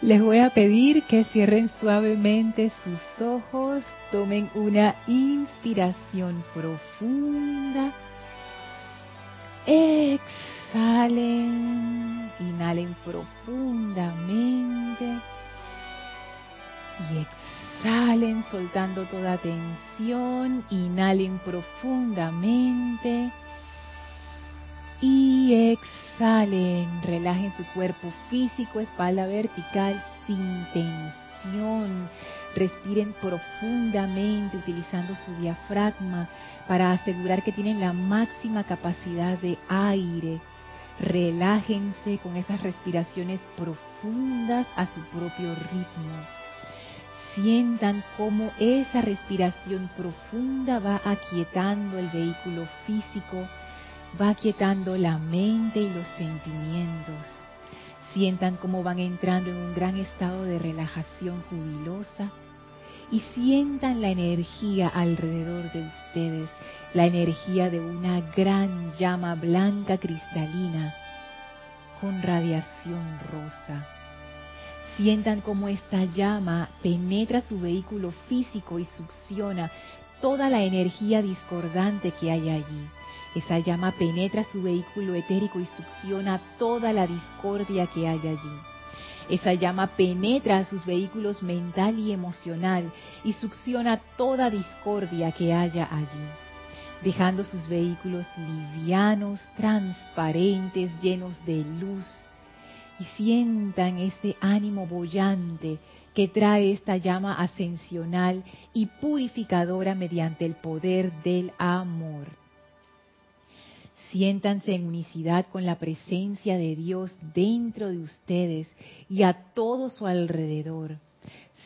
Les voy a pedir que cierren suavemente sus ojos, tomen una inspiración profunda, exhalen, inhalen profundamente. Y exhalen soltando toda tensión, inhalen profundamente. Y exhalen, relajen su cuerpo físico, espalda vertical sin tensión. Respiren profundamente utilizando su diafragma para asegurar que tienen la máxima capacidad de aire. Relájense con esas respiraciones profundas a su propio ritmo. Sientan cómo esa respiración profunda va aquietando el vehículo físico, va quietando la mente y los sentimientos. Sientan cómo van entrando en un gran estado de relajación jubilosa y sientan la energía alrededor de ustedes, la energía de una gran llama blanca cristalina con radiación rosa. Sientan cómo esta llama penetra su vehículo físico y succiona toda la energía discordante que hay allí esa llama penetra su vehículo etérico y succiona toda la discordia que hay allí. Esa llama penetra sus vehículos mental y emocional y succiona toda discordia que haya allí, dejando sus vehículos livianos, transparentes, llenos de luz. Y sientan ese ánimo bollante que trae esta llama ascensional y purificadora mediante el poder del amor. Siéntanse en unicidad con la presencia de Dios dentro de ustedes y a todo su alrededor.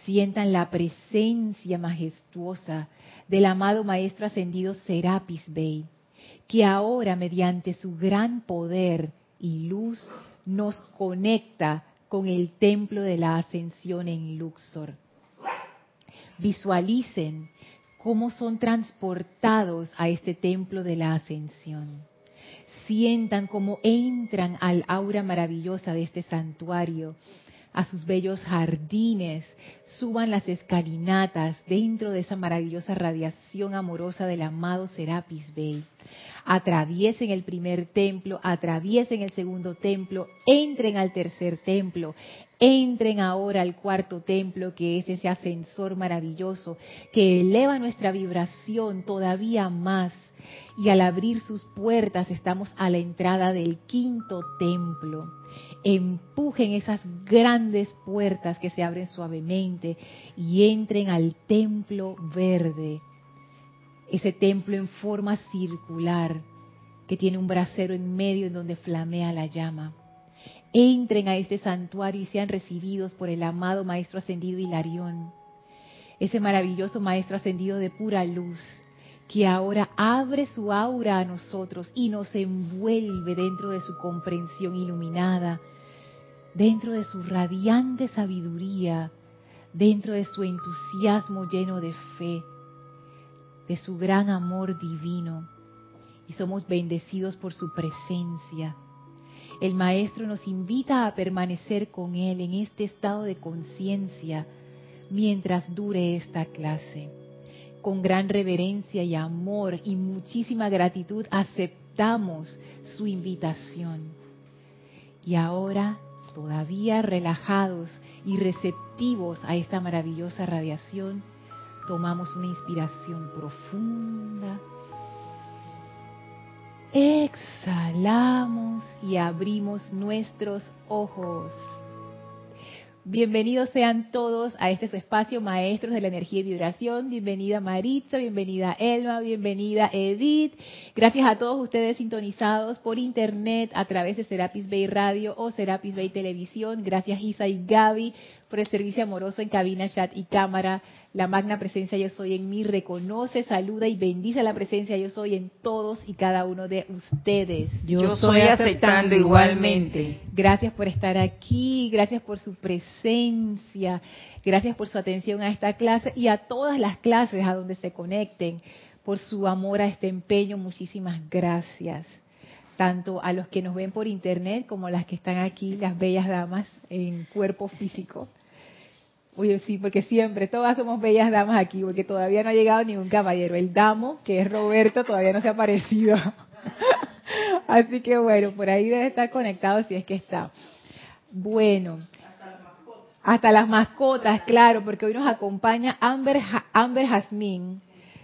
Sientan la presencia majestuosa del amado Maestro Ascendido Serapis Bey, que ahora mediante su gran poder y luz nos conecta con el templo de la ascensión en Luxor. Visualicen cómo son transportados a este templo de la ascensión sientan cómo entran al aura maravillosa de este santuario, a sus bellos jardines, suban las escalinatas dentro de esa maravillosa radiación amorosa del amado Serapis Bey. Atraviesen el primer templo, atraviesen el segundo templo, entren al tercer templo, entren ahora al cuarto templo, que es ese ascensor maravilloso que eleva nuestra vibración todavía más y al abrir sus puertas estamos a la entrada del quinto templo. Empujen esas grandes puertas que se abren suavemente y entren al templo verde. Ese templo en forma circular que tiene un brasero en medio en donde flamea la llama. Entren a este santuario y sean recibidos por el amado Maestro Ascendido Hilarión, ese maravilloso Maestro Ascendido de pura luz, que ahora abre su aura a nosotros y nos envuelve dentro de su comprensión iluminada, dentro de su radiante sabiduría, dentro de su entusiasmo lleno de fe, de su gran amor divino. Y somos bendecidos por su presencia. El Maestro nos invita a permanecer con Él en este estado de conciencia mientras dure esta clase con gran reverencia y amor y muchísima gratitud aceptamos su invitación. Y ahora, todavía relajados y receptivos a esta maravillosa radiación, tomamos una inspiración profunda. Exhalamos y abrimos nuestros ojos. Bienvenidos sean todos a este su espacio, maestros de la energía y vibración. Bienvenida Maritza, bienvenida Elma, bienvenida Edith. Gracias a todos ustedes sintonizados por internet a través de Serapis Bay Radio o Serapis Bay Televisión. Gracias Isa y Gaby por el servicio amoroso en cabina, chat y cámara. La magna presencia yo soy en mí reconoce, saluda y bendice la presencia yo soy en todos y cada uno de ustedes. Yo, soy aceptando igualmente. Gracias por estar aquí, gracias por su presencia, gracias por su atención a esta clase y a todas las clases a donde se conecten, por su amor a este empeño, muchísimas gracias. tanto a los que nos ven por internet como a las que están aquí, las bellas damas en cuerpo físico. Oye, sí, porque siempre, todas somos bellas damas aquí, porque todavía no ha llegado ningún caballero. El damo, que es Roberto, todavía no se ha aparecido. Así que bueno, por ahí debe estar conectado si es que está. Bueno, hasta las mascotas, claro, porque hoy nos acompaña Amber, Amber Jasmine,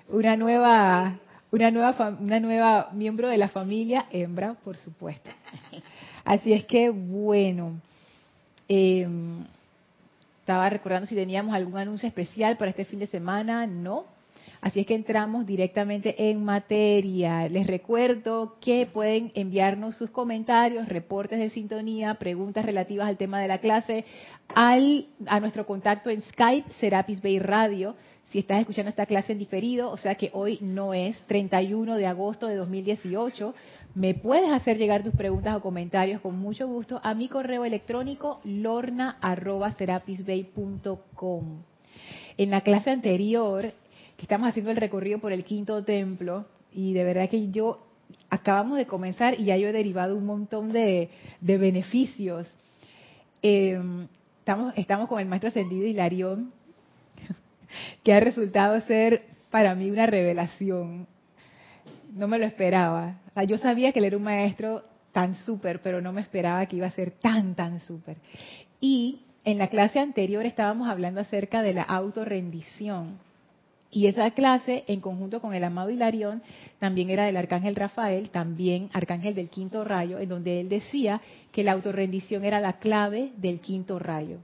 una nueva, una nueva, una nueva miembro de la familia hembra, por supuesto. Así es que bueno, em, estaba recordando si teníamos algún anuncio especial para este fin de semana, no. Así es que entramos directamente en materia. Les recuerdo que pueden enviarnos sus comentarios, reportes de sintonía, preguntas relativas al tema de la clase al, a nuestro contacto en Skype, Serapis Bay Radio si estás escuchando esta clase en diferido, o sea que hoy no es 31 de agosto de 2018, me puedes hacer llegar tus preguntas o comentarios con mucho gusto a mi correo electrónico lorna.serapisbay.com. En la clase anterior, que estamos haciendo el recorrido por el quinto templo, y de verdad que yo acabamos de comenzar y ya yo he derivado un montón de, beneficios. Em, estamos, estamos con el maestro ascendido Hilarión que ha resultado ser para mí una revelación. No me lo esperaba. Yo sabía que él era un maestro tan súper, pero no me esperaba que iba a ser tan, tan súper. Y en la clase anterior estábamos hablando acerca de la autorrendición. Y esa clase, en conjunto con el amado Hilarión, también era del arcángel Rafael, también arcángel del quinto rayo, en donde él decía que la autorrendición era la clave del quinto rayo.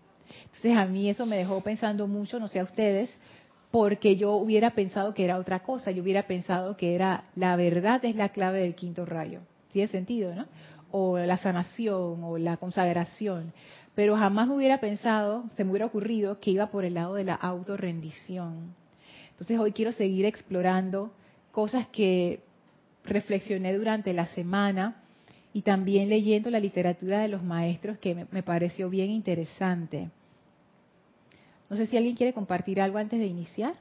Entonces a mí eso me dejó pensando mucho, no sé a ustedes, porque yo hubiera pensado que era otra cosa, yo hubiera pensado que era la verdad es la clave del quinto rayo. Tiene sentido, ¿no? O la sanación o la consagración. Pero jamás me hubiera pensado, se me hubiera ocurrido que iba por el lado de la autorrendición. Entonces hoy quiero seguir explorando cosas que reflexioné durante la semana y también leyendo la literatura de los maestros que me, me pareció bien interesante. No sé si alguien quiere compartir algo antes de iniciar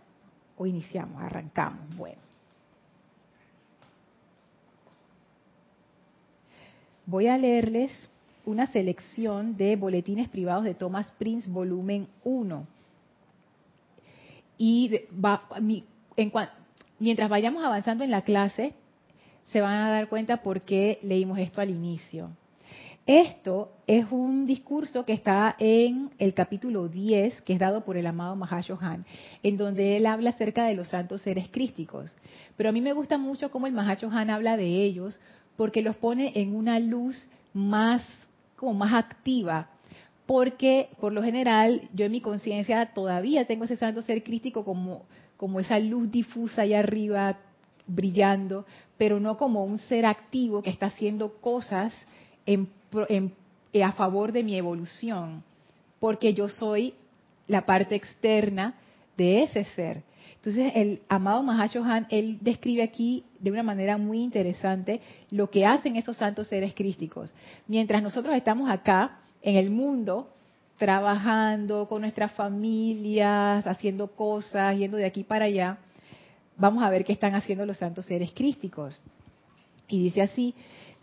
o iniciamos, arrancamos. Bueno. Voy a leerles una selección de boletines privados de Thomas Prince, volumen 1. Y mientras vayamos avanzando en la clase, se van a dar cuenta por qué leímos esto al inicio. Esto es un discurso que está en el capítulo 10, que es dado por el amado Mahashohan, en donde él habla acerca de los santos seres crísticos. Pero a mí me gusta mucho cómo el Mahashohan habla de ellos, porque los pone en una luz más, como más activa, porque por lo general yo en mi conciencia todavía tengo ese santo ser crístico como, como esa luz difusa allá arriba brillando, pero no como un ser activo que está haciendo cosas en a favor de mi evolución, porque yo soy la parte externa de ese ser. Entonces, el amado Mahashohan, él describe aquí de una manera muy interesante lo que hacen esos santos seres crísticos. Mientras nosotros estamos acá en el mundo, trabajando con nuestras familias, haciendo cosas, yendo de aquí para allá, vamos a ver qué están haciendo los santos seres crísticos. Y dice así,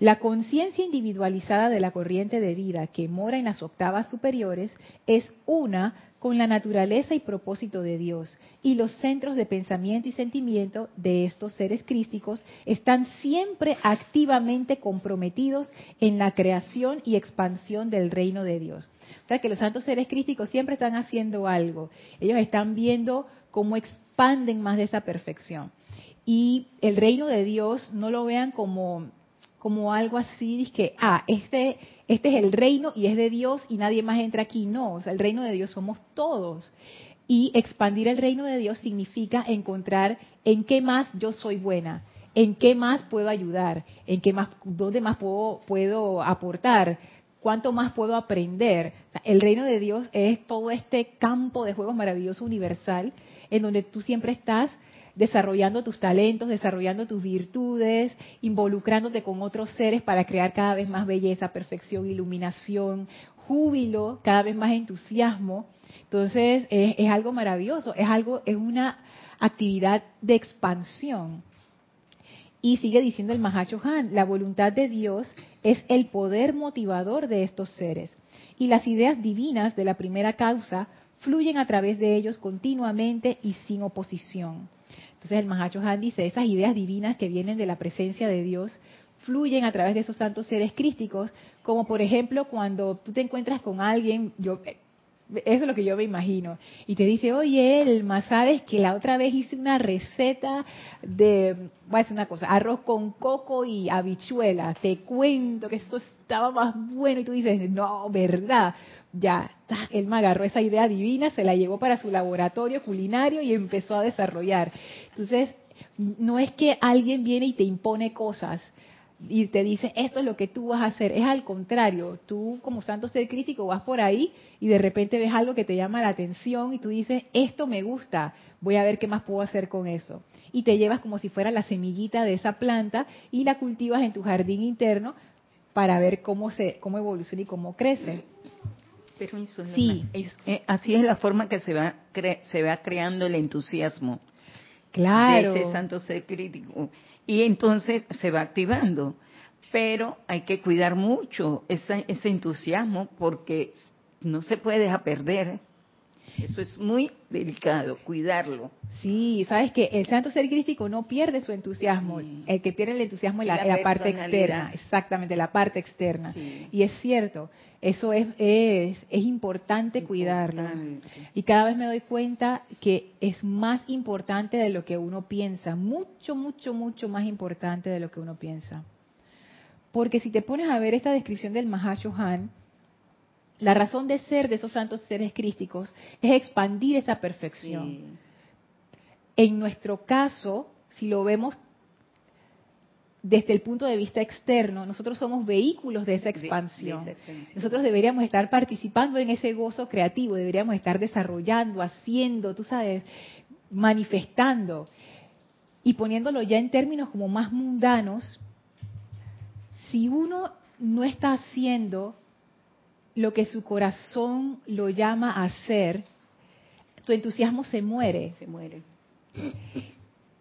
la conciencia individualizada de la corriente de vida que mora en las octavas superiores es una con la naturaleza y propósito de Dios, y los centros de pensamiento y sentimiento de estos seres crísticos están siempre activamente comprometidos en la creación y expansión del reino de Dios. O sea que los santos seres crísticos siempre están haciendo algo, ellos están viendo cómo expanden más de esa perfección. Y el reino de Dios no lo vean como como algo así, que, ah, este, este es el reino y es de Dios y nadie más entra aquí. No, o sea, el reino de Dios somos todos. Y expandir el reino de Dios significa encontrar en qué más yo soy buena, en qué más puedo ayudar, en qué más, dónde más puedo, puedo aportar, cuánto más puedo aprender. el reino de Dios es todo este campo de juegos maravilloso universal en donde tú siempre estás desarrollando tus talentos, desarrollando tus virtudes, involucrándote con otros seres para crear cada vez más belleza, perfección, iluminación, júbilo, cada vez más entusiasmo. Entonces es, es algo maravilloso, es algo, es una actividad de expansión. Y sigue diciendo el Mahacho Han, la voluntad de Dios es el poder motivador de estos seres. Y las ideas divinas de la primera causa fluyen a través de ellos continuamente y sin oposición. Entonces el Mahacho Han dice, esas ideas divinas que vienen de la presencia de Dios fluyen a través de esos santos seres crísticos, como por ejemplo cuando tú te encuentras con alguien, yo eso es lo que yo me imagino. Y te dice, oye, Elma, ¿sabes que la otra vez hice una receta de, voy a decir una cosa, arroz con coco y habichuela? Te cuento que esto estaba más bueno. Y tú dices, no, ¿verdad? Ya, Elma agarró esa idea divina, se la llevó para su laboratorio culinario y empezó a desarrollar. Entonces, no es que alguien viene y te impone cosas, y te dice, esto es lo que tú vas a hacer. Es al contrario, tú como santo ser crítico vas por ahí y de repente ves algo que te llama la atención y tú dices, esto me gusta, voy a ver qué más puedo hacer con eso. Y te llevas como si fuera la semillita de esa planta y la cultivas en tu jardín interno para ver cómo, se, cómo evoluciona y cómo crece. Sí. Eh, así es la forma que se va, se va creando el entusiasmo claro. de ese santo ser crítico y entonces se va activando. Pero hay que cuidar mucho ese, ese entusiasmo porque no se puede dejar perder. Eso es muy delicado, cuidarlo. Sí, sabes que el santo ser crístico no pierde su entusiasmo. El que pierde el entusiasmo es la, parte externa, exactamente, la parte externa. Y es cierto, eso es, es, es importante, cuidarlo. Y cada vez me doy cuenta que es más importante de lo que uno piensa, mucho, mucho, mucho más importante de lo que uno piensa. Porque si te pones a ver esta descripción del Mahashohan, la razón de ser de esos santos seres crísticos es expandir esa perfección. En nuestro caso, si lo vemos desde el punto de vista externo, nosotros somos vehículos de esa expansión. Nosotros deberíamos estar participando en ese gozo creativo, deberíamos estar desarrollando, haciendo, tú sabes, manifestando. Y poniéndolo ya en términos como más mundanos, si uno no está haciendo lo que su corazón lo llama a hacer, tu entusiasmo se muere. Se muere.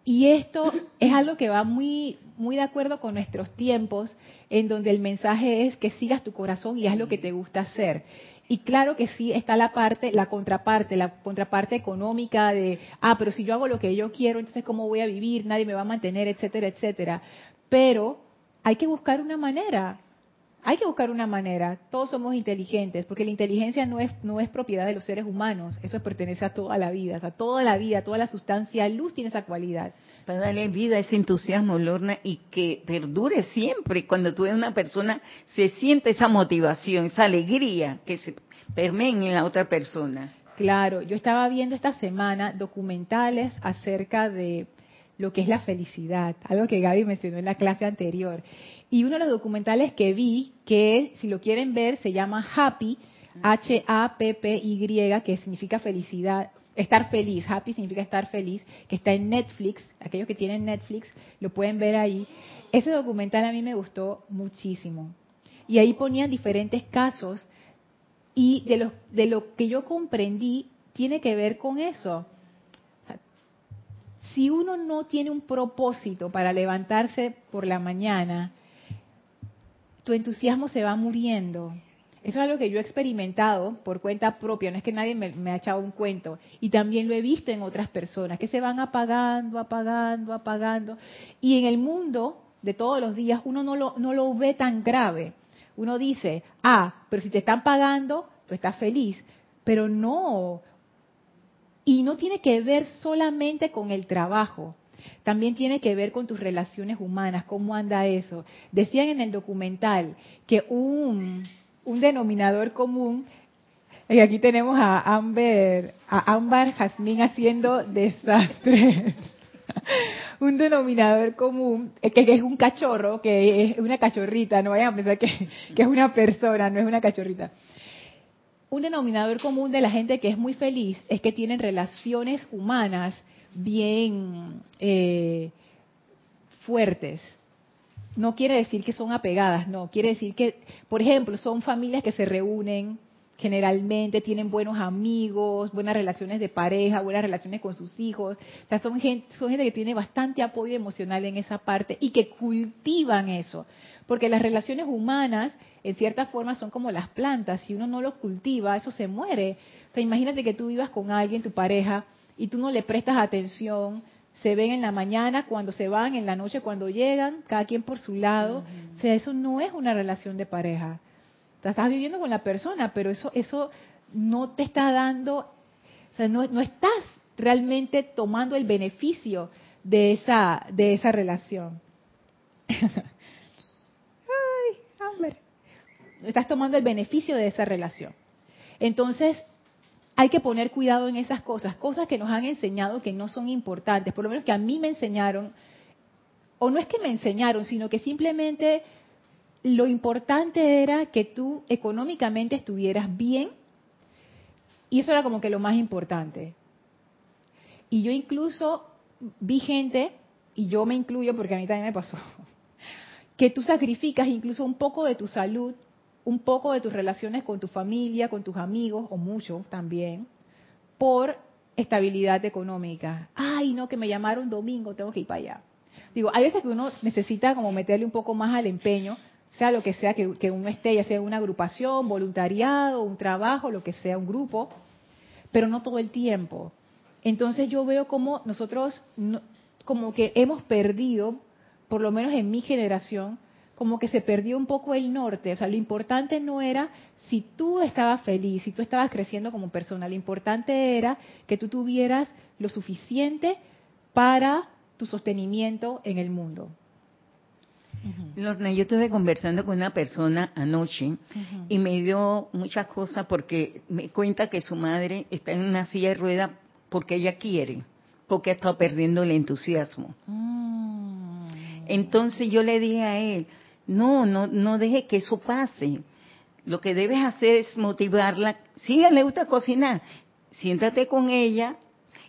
Y esto es algo que va muy, muy de acuerdo con nuestros tiempos, en donde el mensaje es que sigas tu corazón y haz lo que te gusta hacer. Y claro que sí está la parte, la contraparte, la contraparte económica de, ah, pero si yo hago lo que yo quiero, entonces cómo voy a vivir, nadie me va a mantener, etcétera, etcétera. Pero hay que buscar una manera hay que buscar una manera. Todos somos inteligentes, porque la inteligencia no es, no es propiedad de los seres humanos. Eso pertenece a toda la vida. O sea, toda la vida, toda la sustancia luz tiene esa cualidad. Para darle vida ese entusiasmo, Lorna, y que perdure siempre. Cuando tú ves una persona, se siente esa motivación, esa alegría que se permea en la otra persona. Claro, yo estaba viendo esta semana documentales acerca de lo que es la felicidad, algo que Gaby mencionó en la clase anterior. Y uno de los documentales que vi, que si lo quieren ver, se llama Happy, H-A-P-P-Y, que significa felicidad, estar feliz. Happy significa estar feliz, que está en Netflix. Aquellos que tienen Netflix lo pueden ver ahí. Ese documental a mí me gustó muchísimo. Y ahí ponían diferentes casos y de lo, de lo que yo comprendí tiene que ver con eso si uno no tiene un propósito para levantarse por la mañana, tu entusiasmo se va muriendo. Eso es algo que yo he experimentado por cuenta propia, no es que nadie me, ha echado un cuento. Y también lo he visto en otras personas, que se van apagando, apagando, apagando. Y en el mundo de todos los días uno no lo, no lo ve tan grave. Uno dice, ah, pero si te están pagando, tú estás feliz. Pero no, y no tiene que ver solamente con el trabajo, también tiene que ver con tus relaciones humanas, cómo anda eso. Decían en el documental que un, un denominador común, y aquí tenemos a Amber, a Amber Jazmín haciendo desastres. un denominador común, que, que, es un cachorro, que es una cachorrita, no vayan a pensar que, que es una persona, no es una cachorrita un denominador común de la gente que es muy feliz es que tienen relaciones humanas bien eh, fuertes. No quiere decir que son apegadas, no. Quiere decir que, por ejemplo, son familias que se reúnen, generalmente tienen buenos amigos, buenas relaciones de pareja, buenas relaciones con sus hijos. O sea, son gente, son gente que tiene bastante apoyo emocional en esa parte y que cultivan eso. Porque las relaciones humanas, en cierta forma, son como las plantas. Si uno no los cultiva, eso se muere. O sea, imagínate que tú vivas con alguien, tu pareja, y tú no le prestas atención, se ven en la mañana, cuando se van, en la noche, cuando llegan, cada quien por su lado. O sea, eso no es una relación de pareja. Estás viviendo con la persona, pero eso, eso no te está dando, o sea, no, no estás realmente tomando el beneficio de esa, de esa relación. Estás tomando el beneficio de esa relación. Entonces, hay que poner cuidado en esas cosas, cosas que nos han enseñado que no son importantes, por lo menos que a mí me enseñaron, o no es que me enseñaron, sino que simplemente lo importante era que tú económicamente estuvieras bien, y eso era como que lo más importante. Y yo incluso vi gente, y yo me incluyo porque a mí también me pasó, que tú sacrificas incluso un poco de tu salud, un poco de tus relaciones con tu familia, con tus amigos, o mucho también, por estabilidad económica. Ay, no, que me llamaron domingo, tengo que ir para allá. Digo, hay veces que uno necesita como meterle un poco más al empeño, sea lo que sea que, uno esté, ya sea una agrupación, voluntariado, un trabajo, lo que sea, un grupo, pero no todo el tiempo. Entonces yo veo como nosotros, como que hemos perdido por lo menos en mi generación, como que se perdió un poco el norte. O sea, lo importante no era si tú estabas feliz, si tú estabas creciendo como persona, lo importante era que tú tuvieras lo suficiente para tu sostenimiento en el mundo. Lorna, yo estuve conversando con una persona anoche y me dio muchas cosas porque me cuenta que su madre está en una silla de rueda porque ella quiere, porque ha estado perdiendo el entusiasmo. Mm. Entonces yo le dije a él, no, no, no deje que eso pase. Lo que debes hacer es motivarla. Si a ella le gusta cocinar, siéntate con ella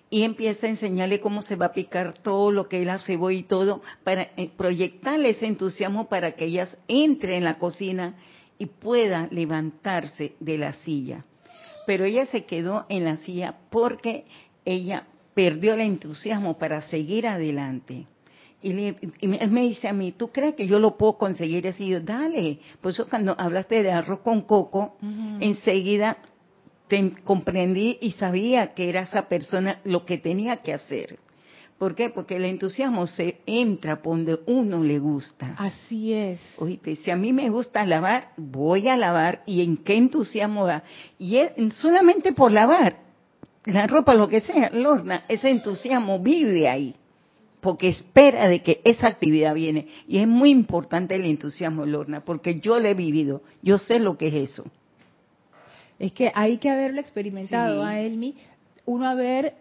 y empieza a enseñarle cómo se va a picar todo lo que él hace y todo, para eh, proyectarle ese entusiasmo para que ella entre en la cocina y pueda levantarse de la silla. Pero ella se quedó en la silla porque ella perdió el entusiasmo para seguir adelante. Y, él me dice a mí, ¿tú crees que yo lo puedo conseguir así? yo, dale. Por eso cuando hablaste de arroz con coco, enseguida te comprendí y sabía que era esa persona lo que tenía que hacer. ¿Por qué? Porque el entusiasmo se entra por donde uno le gusta. Así es. Oíste, si a mí me gusta lavar, voy a lavar. ¿Y en qué entusiasmo va? Y solamente por lavar la ropa, lo que sea, Lorna, ese entusiasmo vive ahí porque espera de que esa actividad viene. Y es muy importante el entusiasmo, Lorna, porque yo lo he vivido, yo sé lo que es eso. Es que hay que haberlo experimentado a Elmi, uno haber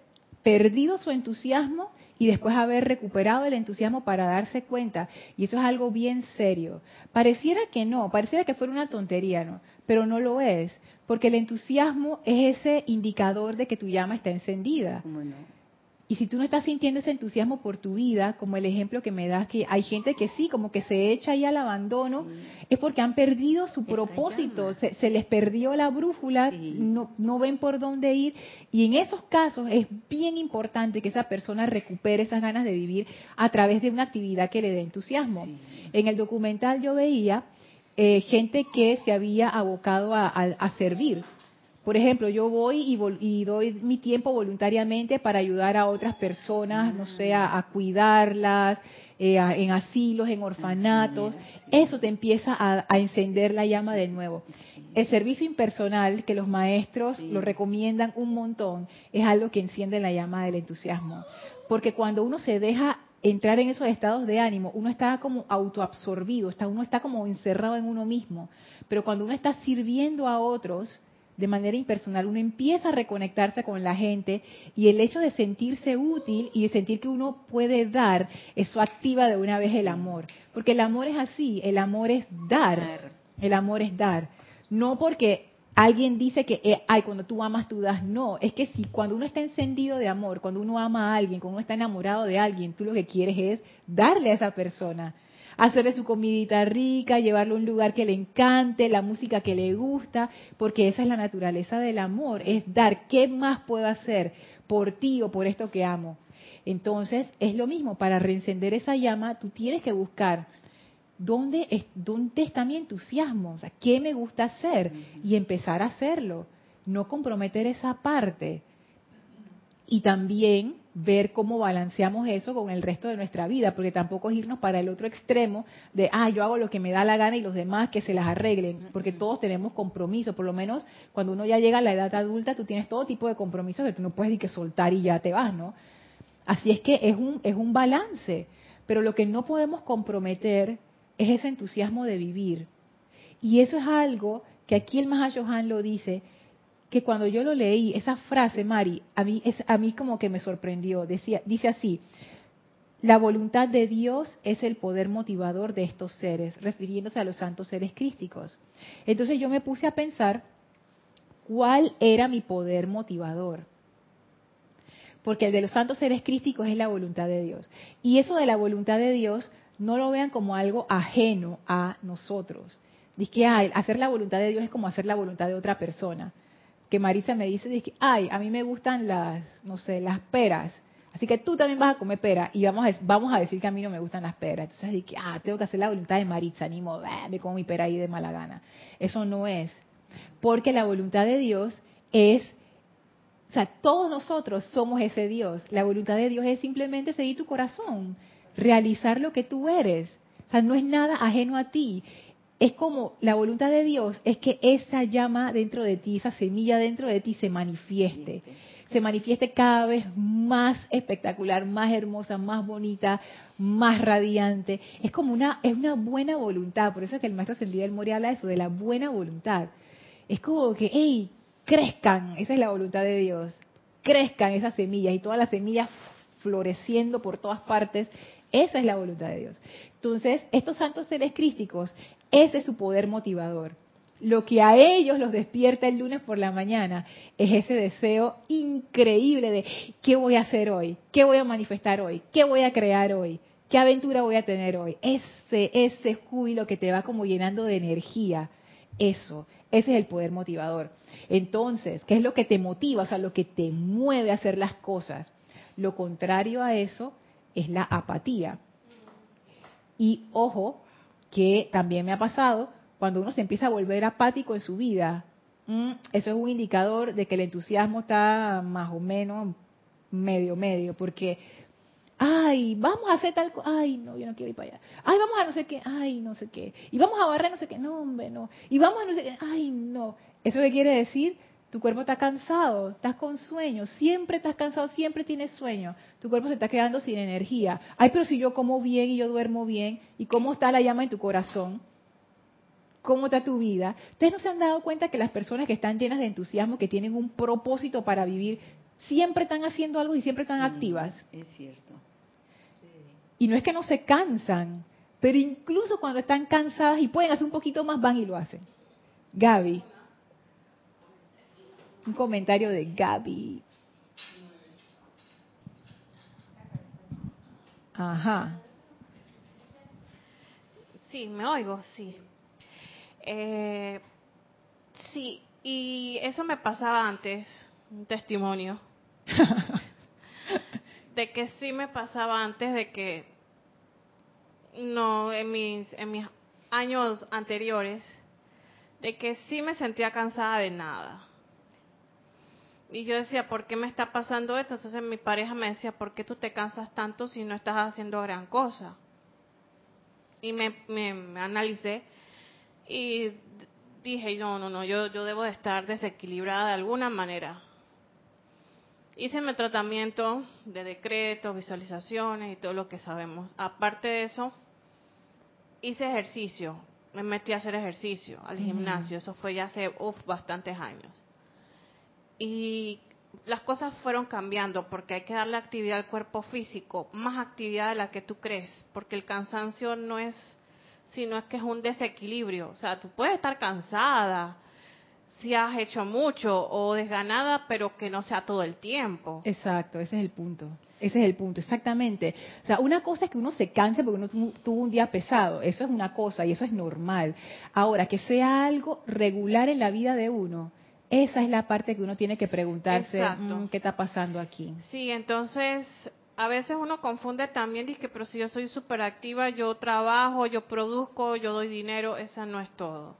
perdido su entusiasmo y después haber recuperado el entusiasmo para darse cuenta. Y eso es algo bien serio. Pareciera que no, pareciera que fuera una tontería, ¿no? Pero no lo es, porque el entusiasmo es ese indicador de que tu llama está encendida. Y si tú no estás sintiendo ese entusiasmo por tu vida, como el ejemplo que me das, que hay gente que sí, como que se echa ahí al abandono, es porque han perdido su propósito, se, les perdió la brújula, no, no ven por dónde ir. Y en esos casos es bien importante que esa persona recupere esas ganas de vivir a través de una actividad que le dé entusiasmo. En el documental yo veía eh, gente que se había abocado a servir por ejemplo, yo voy y, doy mi tiempo voluntariamente para ayudar a otras personas, no sé, a, cuidarlas, eh, en asilos, en orfanatos. Eso te empieza a, encender la llama de nuevo. El servicio impersonal, que los maestros lo recomiendan un montón, es algo que enciende la llama del entusiasmo. Porque cuando uno se deja entrar en esos estados de ánimo, uno está como autoabsorbido, está, uno está como encerrado en uno mismo. Pero cuando uno está sirviendo a otros, de manera impersonal, uno empieza a reconectarse con la gente y el hecho de sentirse útil y de sentir que uno puede dar, eso activa de una vez el amor. Porque el amor es así, el amor es dar, el amor es dar. No porque alguien dice que, eh, ay, cuando tú amas, tú das. No, es que si cuando uno está encendido de amor, cuando uno ama a alguien, cuando uno está enamorado de alguien, tú lo que quieres es darle a esa persona. Hacerle su comidita rica, llevarlo a un lugar que le encante, la música que le gusta, porque esa es la naturaleza del amor, es dar, ¿qué más puedo hacer por ti o por esto que amo? Entonces, es lo mismo, para reencender esa llama, tú tienes que buscar dónde, dónde está mi entusiasmo, o sea, qué me gusta hacer y empezar a hacerlo, no comprometer esa parte. Y también ver cómo balanceamos eso con el resto de nuestra vida, porque tampoco es irnos para el otro extremo de, ah, yo hago lo que me da la gana y los demás que se las arreglen, porque todos tenemos compromisos, por lo menos cuando uno ya llega a la edad adulta, tú tienes todo tipo de compromisos que tú no puedes ni que soltar y ya te vas, ¿no? Así es que es un, es un balance, pero lo que no podemos comprometer es ese entusiasmo de vivir. Y eso es algo que aquí el Mahashohan lo dice, que cuando yo lo leí, esa frase, Mari, a mí, es, a mí como que me sorprendió. Decía, dice así, la voluntad de Dios es el poder motivador de estos seres, refiriéndose a los santos seres crísticos. Entonces yo me puse a pensar cuál era mi poder motivador. Porque el de los santos seres crísticos es la voluntad de Dios. Y eso de la voluntad de Dios no lo vean como algo ajeno a nosotros. Dice que hacer la voluntad de Dios es como hacer la voluntad de otra persona que Marisa me dice, dice, ay, a mí me gustan las, no sé, las peras. Así que tú también vas a comer pera y vamos a, vamos a decir que a mí no me gustan las peras. Entonces dije, ah, tengo que hacer la voluntad de Maritza, animo, me como mi pera ahí de mala gana. Eso no es. Porque la voluntad de Dios es, o sea, todos nosotros somos ese Dios. La voluntad de Dios es simplemente seguir tu corazón, realizar lo que tú eres. O sea, no es nada ajeno a ti es como la voluntad de Dios es que esa llama dentro de ti, esa semilla dentro de ti se manifieste. Se manifieste cada vez más espectacular, más hermosa, más bonita, más radiante. Es como una, es una buena voluntad. Por eso es que el maestro Ascendido del habla de eso, de la buena voluntad. Es como que, hey, crezcan, esa es la voluntad de Dios. Crezcan esas semillas y todas las semillas floreciendo por todas partes. Esa es la voluntad de Dios. Entonces, estos santos seres crísticos ese es su poder motivador. Lo que a ellos los despierta el lunes por la mañana es ese deseo increíble de ¿qué voy a hacer hoy? ¿Qué voy a manifestar hoy? ¿Qué voy a crear hoy? ¿Qué aventura voy a tener hoy? Ese, ese júbilo que te va como llenando de energía. Eso, ese es el poder motivador. Entonces, ¿qué es lo que te motiva? O sea, lo que te mueve a hacer las cosas. Lo contrario a eso es la apatía. Y ojo, que también me ha pasado cuando uno se empieza a volver apático en su vida. Mm, eso es un indicador de que el entusiasmo está más o menos medio, medio, porque, ay, vamos a hacer tal cosa, ay, no, yo no quiero ir para allá, ay, vamos a no sé qué, ay, no sé qué, y vamos a barrer no sé qué, no, hombre, no, y vamos a no sé qué, ay, no. ¿Eso qué quiere decir? Tu cuerpo está cansado, estás con sueño, siempre estás cansado, siempre tienes sueño. Tu cuerpo se está quedando sin energía. Ay, pero si yo como bien y yo duermo bien, ¿y cómo está la llama en tu corazón? ¿Cómo está tu vida? Ustedes no se han dado cuenta que las personas que están llenas de entusiasmo, que tienen un propósito para vivir, siempre están haciendo algo y siempre están activas. Es cierto. Y no es que no se cansan, pero incluso cuando están cansadas y pueden hacer un poquito más, van y lo hacen. Gaby. Un comentario de Gaby. Ajá. Sí, me oigo, sí. Eh, sí, y eso me pasaba antes, un testimonio. de que sí me pasaba antes de que no en mis en mis años anteriores de que sí me sentía cansada de nada y yo decía, ¿por qué me está pasando esto? Entonces mi pareja me decía, ¿por qué tú te cansas tanto si no estás haciendo gran cosa? Y me, me, analicé y dije, no, no, no, yo, yo debo de estar desequilibrada de alguna manera. Hice mi tratamiento de decretos, visualizaciones y todo lo que sabemos. Aparte de eso, hice ejercicio, me metí a hacer ejercicio al gimnasio, eso fue ya hace uf, bastantes años y las cosas fueron cambiando porque hay que darle actividad al cuerpo físico, más actividad de la que tú crees, porque el cansancio no es, sino es que es un desequilibrio. O sea, tú puedes estar cansada si has hecho mucho o desganada, pero que no sea todo el tiempo. Exacto, ese es el punto. Ese es el punto, exactamente. O sea, una cosa es que uno se canse porque uno tuvo un día pesado, eso es una cosa y eso es normal. Ahora, que sea algo regular en la vida de uno, esa es la parte que uno tiene que preguntarse, mm, ¿qué está pasando aquí? Sí, entonces a veces uno confunde también, dice, pero si yo soy súper activa, yo trabajo, yo produzco, yo doy dinero, esa no es todo.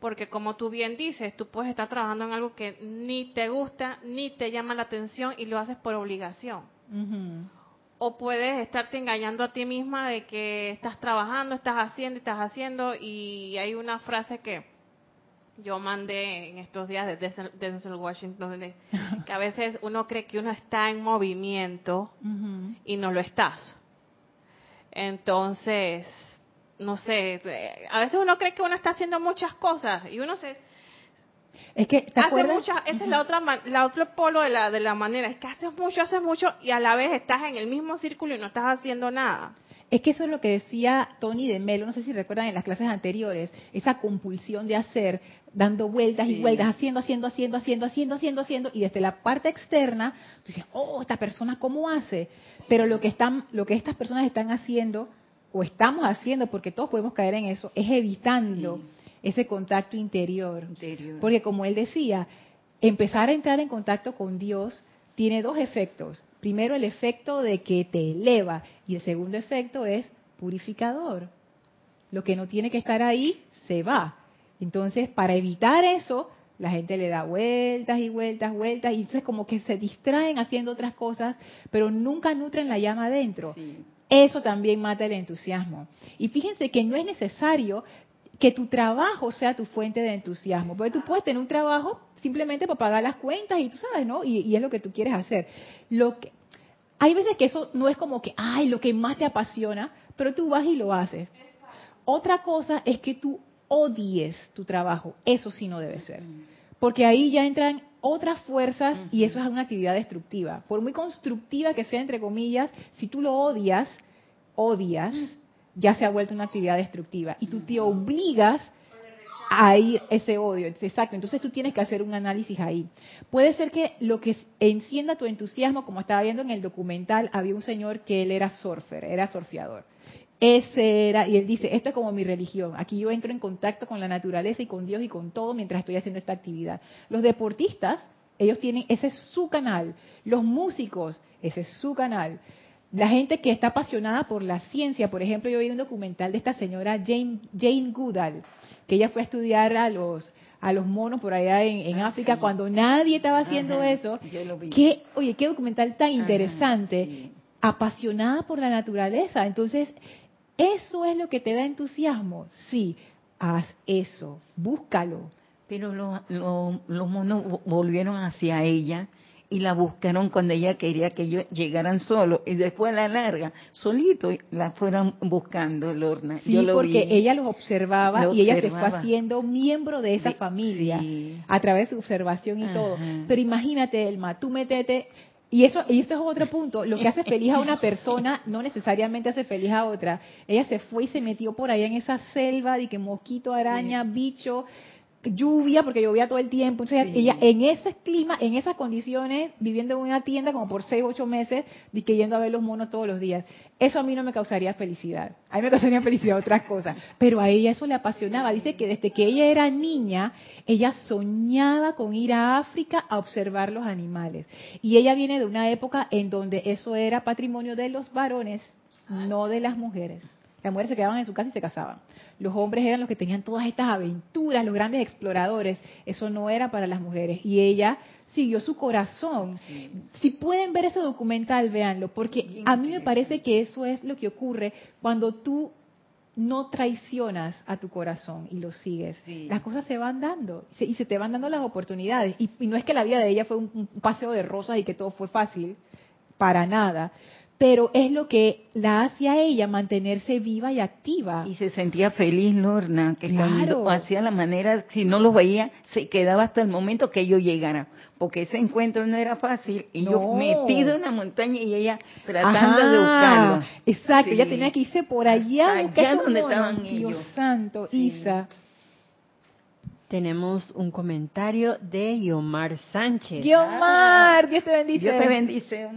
Porque como tú bien dices, tú puedes estar trabajando en algo que ni te gusta, ni te llama la atención y lo haces por obligación. O puedes estarte engañando a ti misma de que estás trabajando, estás haciendo, estás haciendo y hay una frase que yo mandé en estos días de Denzel Washington que a veces uno cree que uno está en movimiento y no lo estás. Entonces, no sé, a veces uno cree que uno está haciendo muchas cosas y uno se es que ¿te hace muchas, esa es la otra la otro polo de la de la manera, es que haces mucho, haces mucho y a la vez estás en el mismo círculo y no estás haciendo nada. Es que eso es lo que decía Tony de Melo, no sé si recuerdan en las clases anteriores, esa compulsión de hacer, dando vueltas y vueltas, haciendo, haciendo, haciendo, haciendo, haciendo, haciendo, haciendo, y desde la parte externa, tú dices, oh, esta persona cómo hace, pero lo que están, lo que estas personas están haciendo o estamos haciendo, porque todos podemos caer en eso, es evitando ese contacto interior. interior. Porque como él decía, empezar a entrar en contacto con Dios tiene dos efectos. Primero el efecto de que te eleva y el segundo efecto es purificador. Lo que no tiene que estar ahí se va. Entonces, para evitar eso, la gente le da vueltas y vueltas, vueltas, y entonces como que se distraen haciendo otras cosas, pero nunca nutren la llama adentro. Eso también mata el entusiasmo. Y fíjense que no es necesario que tu trabajo sea tu fuente de entusiasmo, porque tú puedes tener un trabajo simplemente para pagar las cuentas y tú sabes, ¿no? Y, es lo que tú quieres hacer. Lo que, hay veces que eso no es como que, ay, lo que más te apasiona, pero tú vas y lo haces. Otra cosa es que tú odies tu trabajo. Eso sí no debe ser. Porque ahí ya entran otras fuerzas y eso es una actividad destructiva. Por muy constructiva que sea, entre comillas, si tú lo odias, odias, ya se ha vuelto una actividad destructiva. Y tú te obligas a ir ese odio. Exacto. Entonces tú tienes que hacer un análisis ahí. Puede ser que lo que encienda tu entusiasmo, como estaba viendo en el documental, había un señor que él era surfer, era surfeador. Ese era, y él dice, esto es como mi religión. Aquí yo entro en contacto con la naturaleza y con Dios y con todo mientras estoy haciendo esta actividad. Los deportistas, ellos tienen, ese es su canal. Los músicos, ese es su canal. La gente que está apasionada por la ciencia, por ejemplo, yo vi un documental de esta señora Jane, Jane Goodall, que ella fue a estudiar a los a los monos por allá en, ah, África cuando nadie estaba haciendo eso. Qué, oye, qué documental tan interesante, apasionada por la naturaleza. Entonces, ¿eso es lo que te da entusiasmo? Sí, haz eso, búscalo. Pero los monos volvieron hacia ella y la buscaron cuando ella quería que ellos llegaran solos y después a la larga, solito, la fueron buscando, Lorna. Sí, porque ella los observaba y ella se fue haciendo miembro de esa familia a través de su observación y todo. Pero imagínate, Elma, tú metete y eso, y esto es otro punto. Lo que hace feliz a una persona no necesariamente hace feliz a otra. Ella se fue y se metió por allá en esa selva de que mosquito, araña, bicho, lluvia, porque llovía todo el tiempo. Entonces ella en ese clima, en esas condiciones, viviendo en una tienda como por seis, ocho meses, y que yendo a ver los monos todos los días. Eso a mí no me causaría felicidad. A mí me causaría felicidad otras cosas. Pero a ella eso le apasionaba. Dice que desde que ella era niña, ella soñaba con ir a África a observar los animales. Y ella viene de una época en donde eso era patrimonio de los varones, no de las mujeres. Las mujeres se quedaban en su casa y se casaban. Los hombres eran los que tenían todas estas aventuras, los grandes exploradores. Eso no era para las mujeres. Y ella siguió su corazón. Si pueden ver ese documental, véanlo, porque a mí me parece que eso es lo que ocurre cuando tú no traicionas a tu corazón y lo sigues. Las cosas se van dando y se te van dando las oportunidades. Y, no es que la vida de ella fue un paseo de rosas y que todo fue fácil, para nada pero es lo que la hace a ella mantenerse viva y activa. Y se sentía feliz, Lorna, que cuando hacía la manera, si no lo veía, se quedaba hasta el momento que yo llegara, porque ese encuentro no era fácil, y yo metido en la montaña y ella tratando de buscarlo. Exacto, ella tenía que irse por allá, allá donde estaban Dios santo, Isa. Tenemos un comentario de Yomar Sánchez. Guiomar, Dios te bendice. Dios te bendice.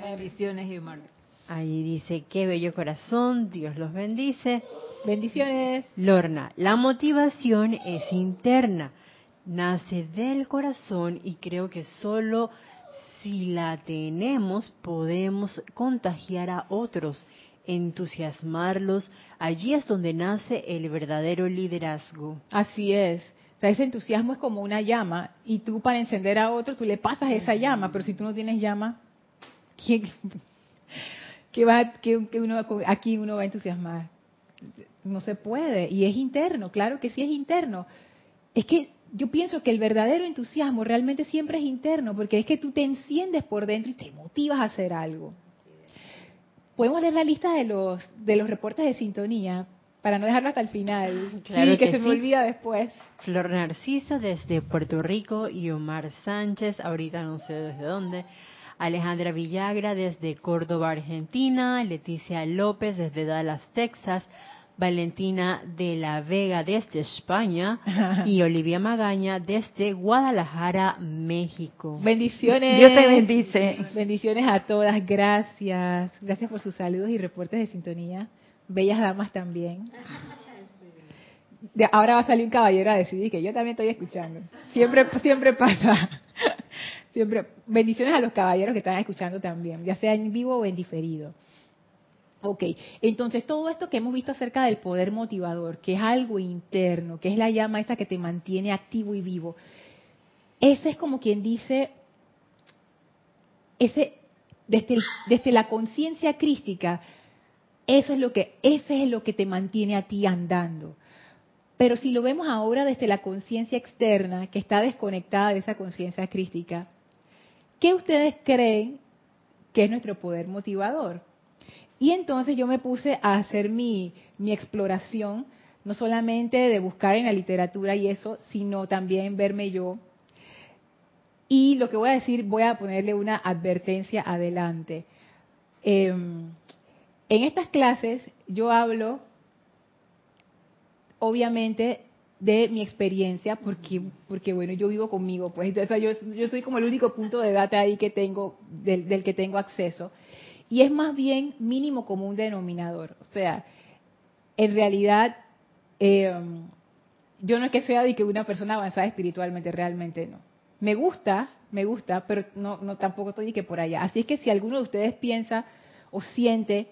Bendiciones, Guiomar. Ahí dice, qué bello corazón, Dios los bendice. Bendiciones. Lorna, la motivación es interna, nace del corazón y creo que solo si la tenemos podemos contagiar a otros, entusiasmarlos. Allí es donde nace el verdadero liderazgo. Así es. O sea, ese entusiasmo es como una llama y tú para encender a otro, tú le pasas esa llama, pero si tú no tienes llama, ¿quién, qué va, qué- uno, aquí uno va a entusiasmar? No se puede y es interno, claro que sí es interno. Es que yo pienso que el verdadero entusiasmo realmente siempre es interno, porque es que tú te enciendes por dentro y te motivas a hacer algo. Podemos leer la lista de los de los reportes de sintonía para no dejarlo hasta el final. Claro sí, que, que se me olvida después. Flor Narciso desde Puerto Rico y Omar Sánchez, ahorita no sé desde dónde. Alejandra Villagra desde Córdoba, Argentina. Leticia López desde Dallas, Texas. Valentina de la Vega desde España. Y Olivia Magaña desde Guadalajara, México. Bendiciones. Dios te bendice. Bendiciones a todas, gracias. Gracias por sus saludos y reportes de sintonía. Bellas damas también. De- ahora va a salir un caballero a decidir que yo también estoy escuchando. Siempre, siempre pasa. Siempre. Bendiciones a los caballeros que están escuchando también, ya sea en vivo o en diferido. Ok, entonces todo esto que hemos visto acerca del poder motivador, que es algo interno, que es la llama esa que te mantiene activo y vivo, ese es como quien dice, ese desde, la conciencia crística, eso es lo que ese es lo que te mantiene a ti andando. Pero si lo vemos ahora desde la conciencia externa, que está desconectada de esa conciencia crística, ¿qué ustedes creen que es nuestro poder motivador? Y entonces yo me puse a hacer mi, mi exploración, no solamente de buscar en la literatura y eso, sino también verme yo. Y lo que voy a decir, voy a ponerle una advertencia adelante. Em, en estas clases yo hablo, obviamente, de mi experiencia, porque, porque bueno, yo vivo conmigo, pues, o sea, yo, yo soy como el único punto de data ahí que tengo, del, del que tengo acceso. Y es más bien mínimo común denominador. O sea, en realidad, eh, yo no es que sea de que una persona avanzada espiritualmente, realmente no. Me gusta, me gusta, pero no, no tampoco estoy que por allá. Así es que si alguno de ustedes piensa o siente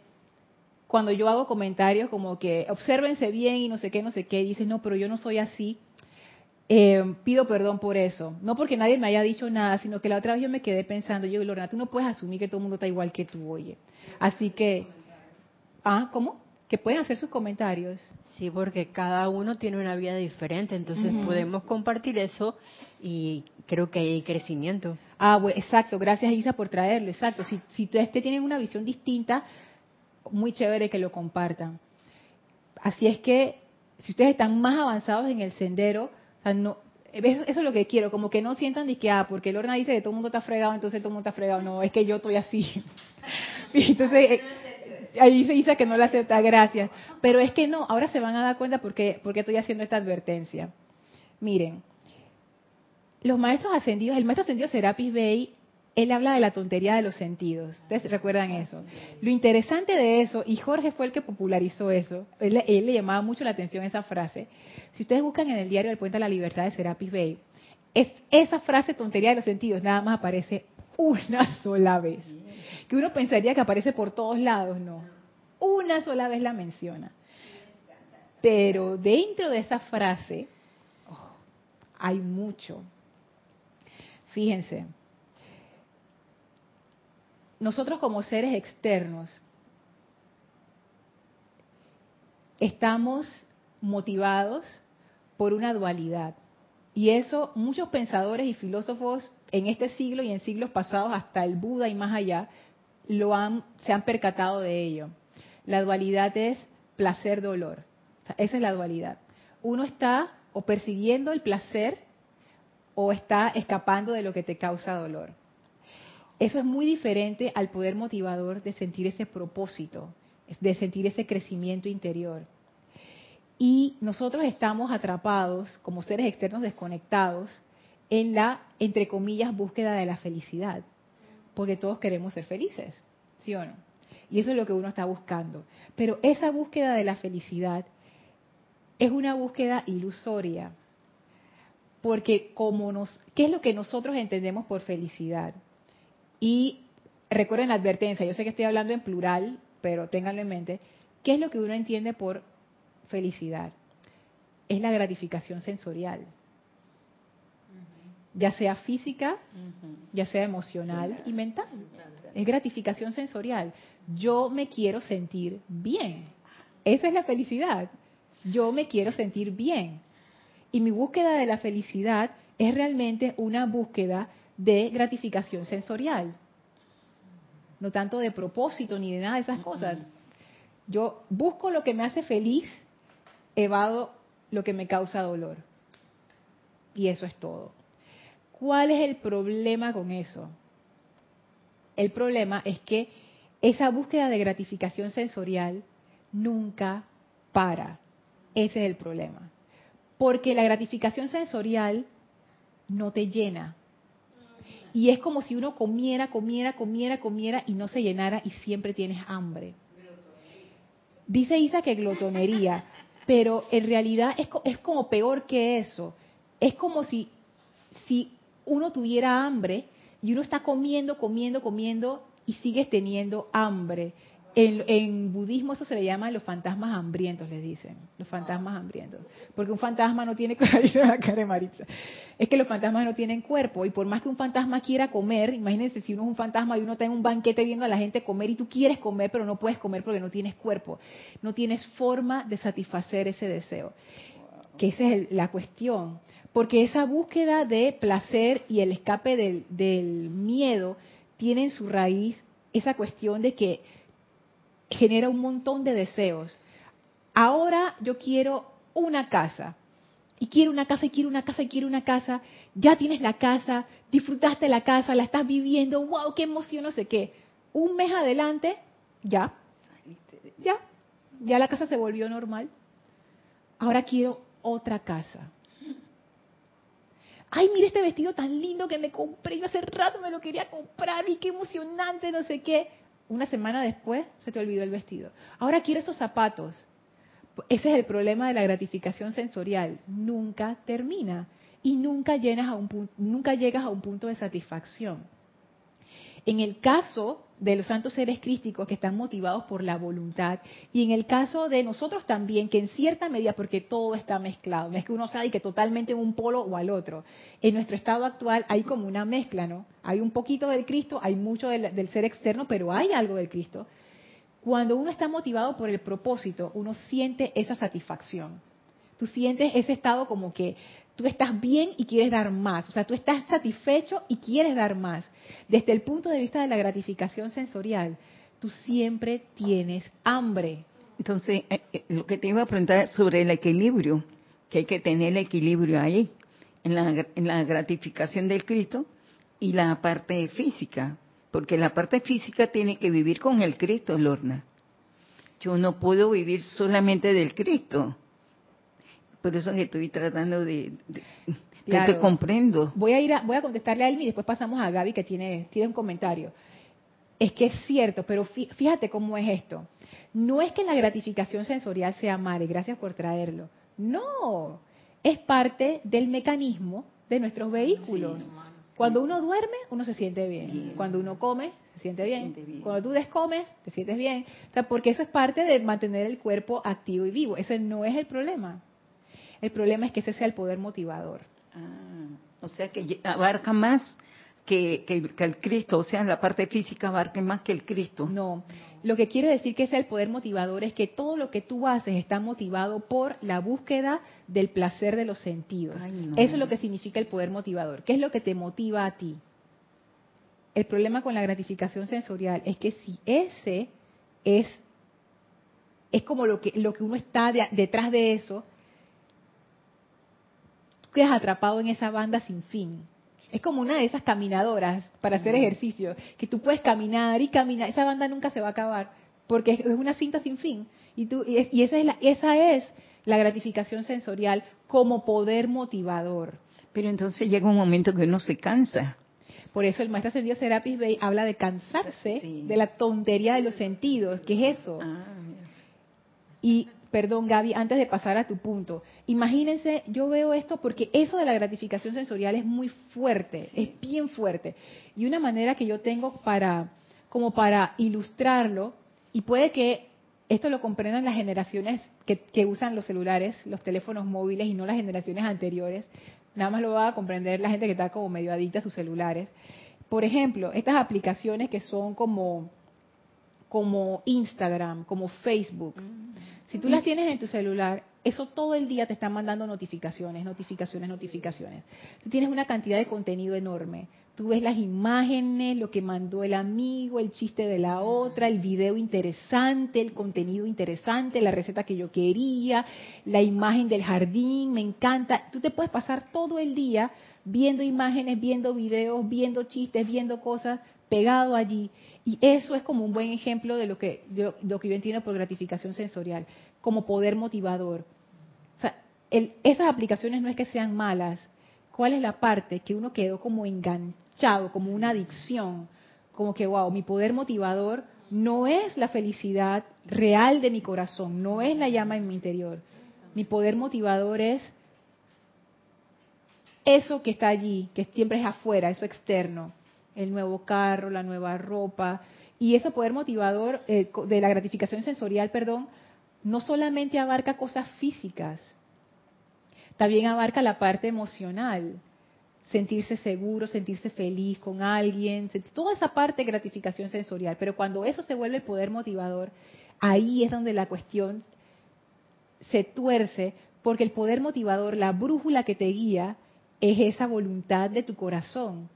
cuando yo hago comentarios como que obsérvense bien y no sé qué, no sé qué, dicen, no, pero yo no soy así, eh, pido perdón por eso. No porque nadie me haya dicho nada, sino que la otra vez yo me quedé pensando, yo, Lorena, tú no puedes asumir que todo el mundo está igual que tú, oye. Así que, ah, ¿cómo? Que pueden hacer sus comentarios. Sí, porque cada uno tiene una vida diferente, entonces podemos compartir eso y creo que hay crecimiento. Ah, bueno, exacto, gracias Isa por traerlo, exacto. Si, si ustedes tienen una visión distinta, muy chévere que lo compartan. Así es que, si ustedes están más avanzados en el sendero, eso, es lo que quiero, como que no sientan de que, ah, porque Lorna dice que todo el mundo está fregado, entonces todo el mundo está fregado. No, es que yo estoy así. Y entonces, eh, ahí se dice que no le acepta, gracias. Pero es que no, ahora se van a dar cuenta porque, porque estoy haciendo esta advertencia. Miren, los maestros ascendidos, el maestro ascendido Serapis Bey, él habla de la tontería de los sentidos. ¿Ustedes recuerdan eso? Lo interesante de eso, y Jorge fue el que popularizó eso, él, le llamaba mucho la atención esa frase. Si ustedes buscan en el diario del Puente de la Libertad de Serapis Bey, es esa frase tontería de los sentidos nada más aparece una sola vez. Que uno pensaría que aparece por todos lados, no. Una sola vez la menciona. Pero dentro de esa frase oh, hay mucho. Fíjense, nosotros como seres externos estamos motivados por una dualidad. Y eso muchos pensadores y filósofos en este siglo y en siglos pasados, hasta el Buda y más allá, lo han, se han percatado de ello. La dualidad es placer-dolor. Esa es la dualidad. Uno está o persiguiendo el placer o está escapando de lo que te causa dolor. Eso es muy diferente al poder motivador de sentir ese propósito, de sentir ese crecimiento interior. Y nosotros estamos atrapados como seres externos desconectados en la, entre comillas, búsqueda de la felicidad. Porque todos queremos ser felices, ¿sí o no? Y eso es lo que uno está buscando. Pero esa búsqueda de la felicidad es una búsqueda ilusoria. Porque como nos, ¿qué es lo que nosotros entendemos por felicidad? Y recuerden la advertencia, yo sé que estoy hablando en plural, pero ténganlo en mente, ¿qué es lo que uno entiende por felicidad? Es la gratificación sensorial, ya sea física, ya sea emocional y mental. Es gratificación sensorial. Yo me quiero sentir bien. Esa es la felicidad. Yo me quiero sentir bien. Y mi búsqueda de la felicidad es realmente una búsqueda de gratificación sensorial. No tanto de propósito ni de nada de esas cosas. Yo busco lo que me hace feliz, evado lo que me causa dolor. Y eso es todo. ¿Cuál es el problema con eso? El problema es que esa búsqueda de gratificación sensorial nunca para. Ese es el problema. Porque la gratificación sensorial no te llena. Y es como si uno comiera, comiera, comiera, comiera y no se llenara y siempre tienes hambre. Dice Isa que glotonería, pero en realidad es, es como peor que eso. Es como si, si uno tuviera hambre y uno está comiendo, comiendo, comiendo y sigues teniendo hambre. En, budismo eso se le llama los fantasmas hambrientos, les dicen, los fantasmas hambrientos. Porque un fantasma no tiene, la cara es que los fantasmas no tienen cuerpo y por más que un fantasma quiera comer, imagínense si uno es un fantasma y uno está en un banquete viendo a la gente comer y tú quieres comer pero no puedes comer porque no tienes cuerpo, no tienes forma de satisfacer ese deseo. Que esa es la cuestión. Porque esa búsqueda de placer y el escape del, del miedo tiene en su raíz esa cuestión de que genera un montón de deseos. Ahora yo quiero una casa. Y quiero una casa, y quiero una casa, y quiero una casa. Ya tienes la casa, disfrutaste la casa, la estás viviendo. ¡Wow! ¡Qué emoción! No sé qué. Un mes adelante, ya. Ya. Ya la casa se volvió normal. Ahora quiero otra casa ay, mira este vestido tan lindo que me compré, yo hace rato me lo quería comprar y qué emocionante, no sé qué. Una semana después se te olvidó el vestido. Ahora quiero esos zapatos. Ese es el problema de la gratificación sensorial. Nunca termina y nunca, llenas a un, nunca llegas a un punto de satisfacción. En el caso de los santos seres crísticos que están motivados por la voluntad. Y en el caso de nosotros también que en cierta medida porque todo está mezclado no es que uno sabe que totalmente en un polo o al otro en nuestro estado actual hay como una mezcla no hay un poquito del Cristo hay mucho del, del ser externo pero hay algo del Cristo. Cuando uno está motivado por el propósito uno siente esa satisfacción. Tú sientes ese estado como que tú estás bien y quieres dar más, o sea, tú estás satisfecho y quieres dar más. Desde el punto de vista de la gratificación sensorial, tú siempre tienes hambre. Entonces, eh, eh, lo que te iba a preguntar sobre el equilibrio, que hay que tener el equilibrio ahí, en la gratificación del Cristo y la parte física, porque la parte física tiene que vivir con el Cristo, Lorna. Yo no puedo vivir solamente del Cristo por eso que estoy tratando de, que comprendo. Voy a ir a, voy a contestarle a él y después pasamos a Gaby que tiene, tiene un comentario. Es que es cierto, pero fíjate cómo es esto. No es que la gratificación sensorial sea mala, y gracias por traerlo. No, es parte del mecanismo de nuestros vehículos. Cuando uno duerme, uno se siente bien. Cuando uno come, se siente bien. Cuando tú descomes, te sientes bien. O sea, porque eso es parte de mantener el cuerpo activo y vivo. Ese no es el problema. El problema es que ese sea el poder motivador. Ah, o sea que abarca más que, el Cristo, o sea, la parte física abarca más que el Cristo. No, lo que quiere decir que sea el poder motivador es que todo lo que tú haces está motivado por la búsqueda del placer de los sentidos. Eso es lo que significa el poder motivador. ¿Qué es lo que te motiva a ti? El problema con la gratificación sensorial es que si ese es es como lo que lo que uno está detrás de eso, quedas atrapado en esa banda sin fin. Es como una de esas caminadoras para hacer ejercicio, que tú puedes caminar y caminar, esa banda nunca se va a acabar, porque es una cinta sin fin. Y, tú, y esa, es la, esa es la gratificación sensorial como poder motivador. Pero entonces llega un momento que uno se cansa. Por eso el maestro ascendido Serapis Bey habla de cansarse Sí. de la tontería de los sentidos. ¿Qué es eso? Ah, Y, perdón Gaby, antes de pasar a tu punto, imagínense, yo veo esto porque eso de la gratificación sensorial es muy fuerte, es bien fuerte. Y una manera que yo tengo para, como para ilustrarlo, y puede que esto lo comprendan las generaciones que, que usan los celulares, los teléfonos móviles y no las generaciones anteriores, nada más lo va a comprender la gente que está como medio adicta a sus celulares. Por ejemplo, estas aplicaciones que son como como Instagram, como Facebook. Si tú las tienes en tu celular, eso todo el día te están mandando notificaciones, notificaciones, notificaciones. Tú tienes una cantidad de contenido enorme. Tú ves las imágenes, lo que mandó el amigo, el chiste de la otra, el video interesante, el contenido interesante, la receta que yo quería, la imagen del jardín, me encanta. Tú te puedes pasar todo el día viendo imágenes, viendo videos, viendo chistes, viendo cosas, pegado allí. Y eso es como un buen ejemplo de lo que, lo que yo entiendo por gratificación sensorial, como poder motivador. O sea, el- esas aplicaciones no es que sean malas. ¿Cuál es la parte que uno quedó como enganchado, como una adicción? Como que, wow, mi poder motivador no es la felicidad real de mi corazón, no es la llama en mi interior. Mi poder motivador es eso que está allí, que siempre es afuera, eso externo, el nuevo carro, la nueva ropa, y ese poder motivador eh, de la gratificación sensorial, perdón, no solamente abarca cosas físicas, también abarca la parte emocional, sentirse seguro, sentirse feliz con alguien, toda esa parte de gratificación sensorial, pero cuando eso se vuelve el poder motivador, ahí es donde la cuestión se tuerce, porque el poder motivador, la brújula que te guía, es esa voluntad de tu corazón.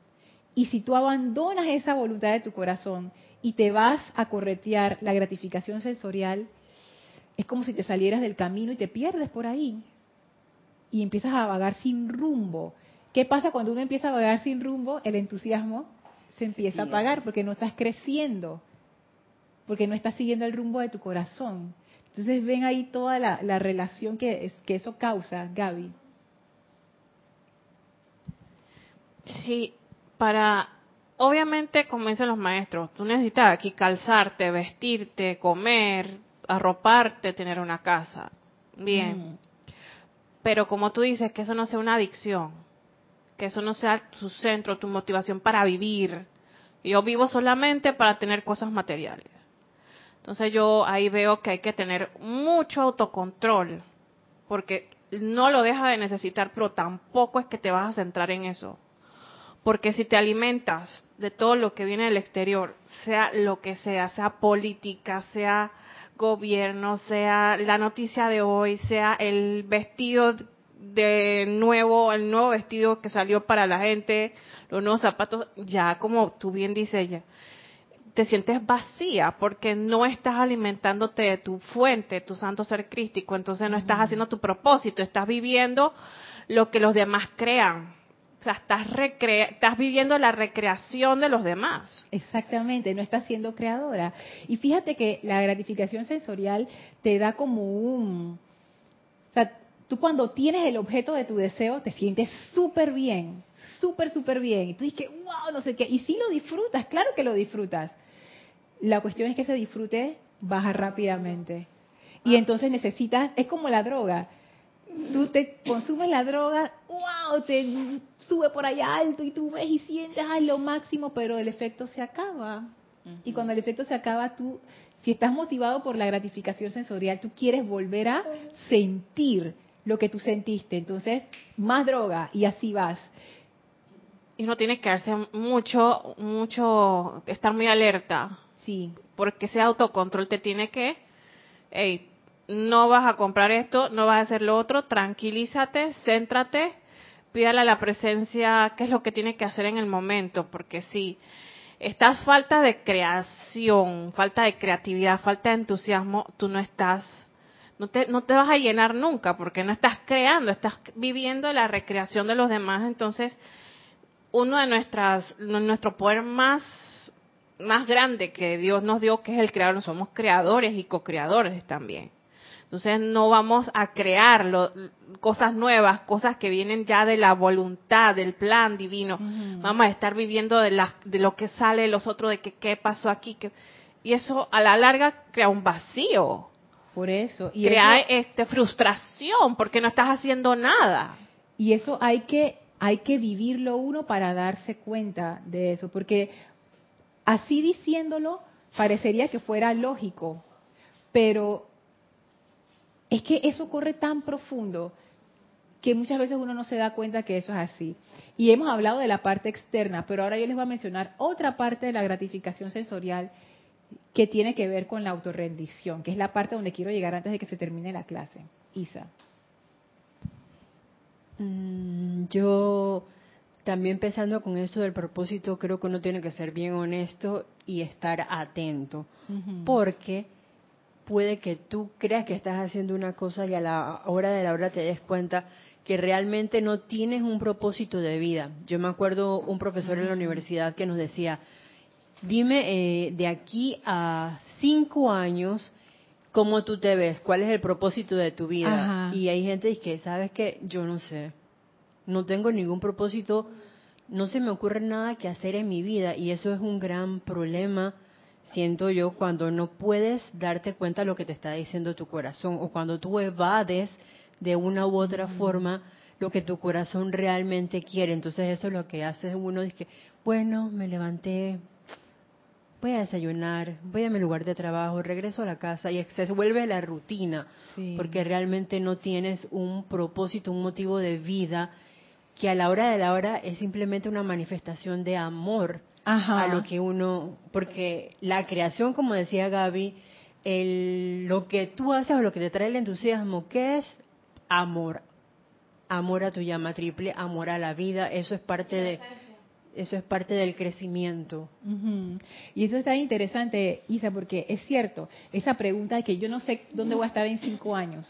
Y si tú abandonas esa voluntad de tu corazón y te vas a corretear la gratificación sensorial, es como si te salieras del camino y te pierdes por ahí. Y empiezas a vagar sin rumbo. ¿Qué pasa cuando uno empieza a vagar sin rumbo? El entusiasmo se empieza a apagar porque no estás creciendo, porque no estás siguiendo el rumbo de tu corazón. Entonces ven ahí toda la, la relación que, es- que eso causa, Gaby. Sí, para, obviamente, como dicen los maestros, tú necesitas aquí calzarte, vestirte, comer, arroparte, tener una casa. Bien. Mm. Pero como tú dices, que eso no sea una adicción, que eso no sea tu centro, tu motivación para vivir. Yo vivo solamente para tener cosas materiales. Entonces yo ahí veo que hay que tener mucho autocontrol, porque no lo deja de necesitar, pero tampoco es que te vas a centrar en eso. Porque si te alimentas de todo lo que viene del exterior, sea lo que sea, sea política, sea gobierno, sea la noticia de hoy, sea el vestido de nuevo, el nuevo vestido que salió para la gente, los nuevos zapatos, ya como tú bien dices ya, te sientes vacía porque no estás alimentándote de tu fuente, tu santo ser crístico, entonces no estás haciendo tu propósito, estás viviendo lo que los demás crean. O sea, estás, viviendo la recreación de los demás. Exactamente, no estás siendo creadora. Y fíjate que la gratificación sensorial te da como un... O sea, tú cuando tienes el objeto de tu deseo te sientes súper bien, súper, súper bien. Y tú dices, wow, no sé qué. Y sí lo disfrutas, claro que lo disfrutas. La cuestión es que ese disfrute baja rápidamente. Y entonces necesitas, es como la droga. Tú te consumes la droga, wow, te sube por allá alto y tú ves y sientes ay, lo máximo, pero el efecto se acaba. Y cuando el efecto se acaba, tú, si estás motivado por la gratificación sensorial, tú quieres volver a sentir lo que tú sentiste. Entonces, más droga y así vas. Y uno tiene que darse mucho, mucho, estar muy alerta, Sí, porque ese autocontrol te tiene que, hey, no vas a comprar esto, no vas a hacer lo otro, tranquilízate, céntrate, pídale a la presencia qué es lo que tiene que hacer en el momento, porque si estás falta de creación, falta de creatividad, falta de entusiasmo, tú no estás, no te, no te vas a llenar nunca, porque no estás creando, estás viviendo la recreación de los demás, entonces uno de nuestras, nuestro poder más más grande que Dios nos dio, que es el creador, somos creadores y co-creadores también. Entonces no vamos a crear cosas nuevas, cosas que vienen ya de la voluntad, del plan divino. Vamos a estar viviendo de, la, de lo que sale de los otros, de que qué pasó aquí. Que, y eso a la larga crea un vacío. Por eso. Y crea este, frustración porque no estás haciendo nada. Y eso hay que, hay que vivirlo uno para darse cuenta de eso. Porque así diciéndolo, parecería que fuera lógico. Pero es que eso corre tan profundo que muchas veces uno no se da cuenta que eso es así. Y hemos hablado de la parte externa, pero ahora yo les voy a mencionar otra parte de la gratificación sensorial que tiene que ver con la autorrendición, que es la parte donde quiero llegar antes de que se termine la clase. Isa. Mm, yo también pensando con eso del propósito, creo que uno tiene que ser bien honesto y estar atento, porque puede que tú creas que estás haciendo una cosa y a la hora de la hora te des cuenta que realmente no tienes un propósito de vida. Yo me acuerdo un profesor en la universidad que nos decía, dime eh, de aquí a cinco años, ¿cómo tú te ves? ¿Cuál es el propósito de tu vida? Y hay gente que, ¿sabes que Yo no sé. No tengo ningún propósito, no se me ocurre nada que hacer en mi vida y eso es un gran problema siento yo, cuando no puedes darte cuenta de lo que te está diciendo tu corazón o cuando tú evades de una u otra forma lo que tu corazón realmente quiere. Entonces eso es lo que hace uno, es que, bueno, me levanté, voy a desayunar, voy a mi lugar de trabajo, regreso a la casa y se vuelve la rutina, porque realmente no tienes un propósito, un motivo de vida que a la hora de la hora es simplemente una manifestación de amor a lo que uno, porque la creación, como decía Gaby, el, lo que tú haces o lo que te trae el entusiasmo, ¿qué es? Amor. Amor a tu llama triple, amor a la vida, eso es parte de eso es parte del crecimiento. Y eso está interesante, Isa, porque es cierto, esa pregunta de que yo no sé dónde voy a estar en cinco años,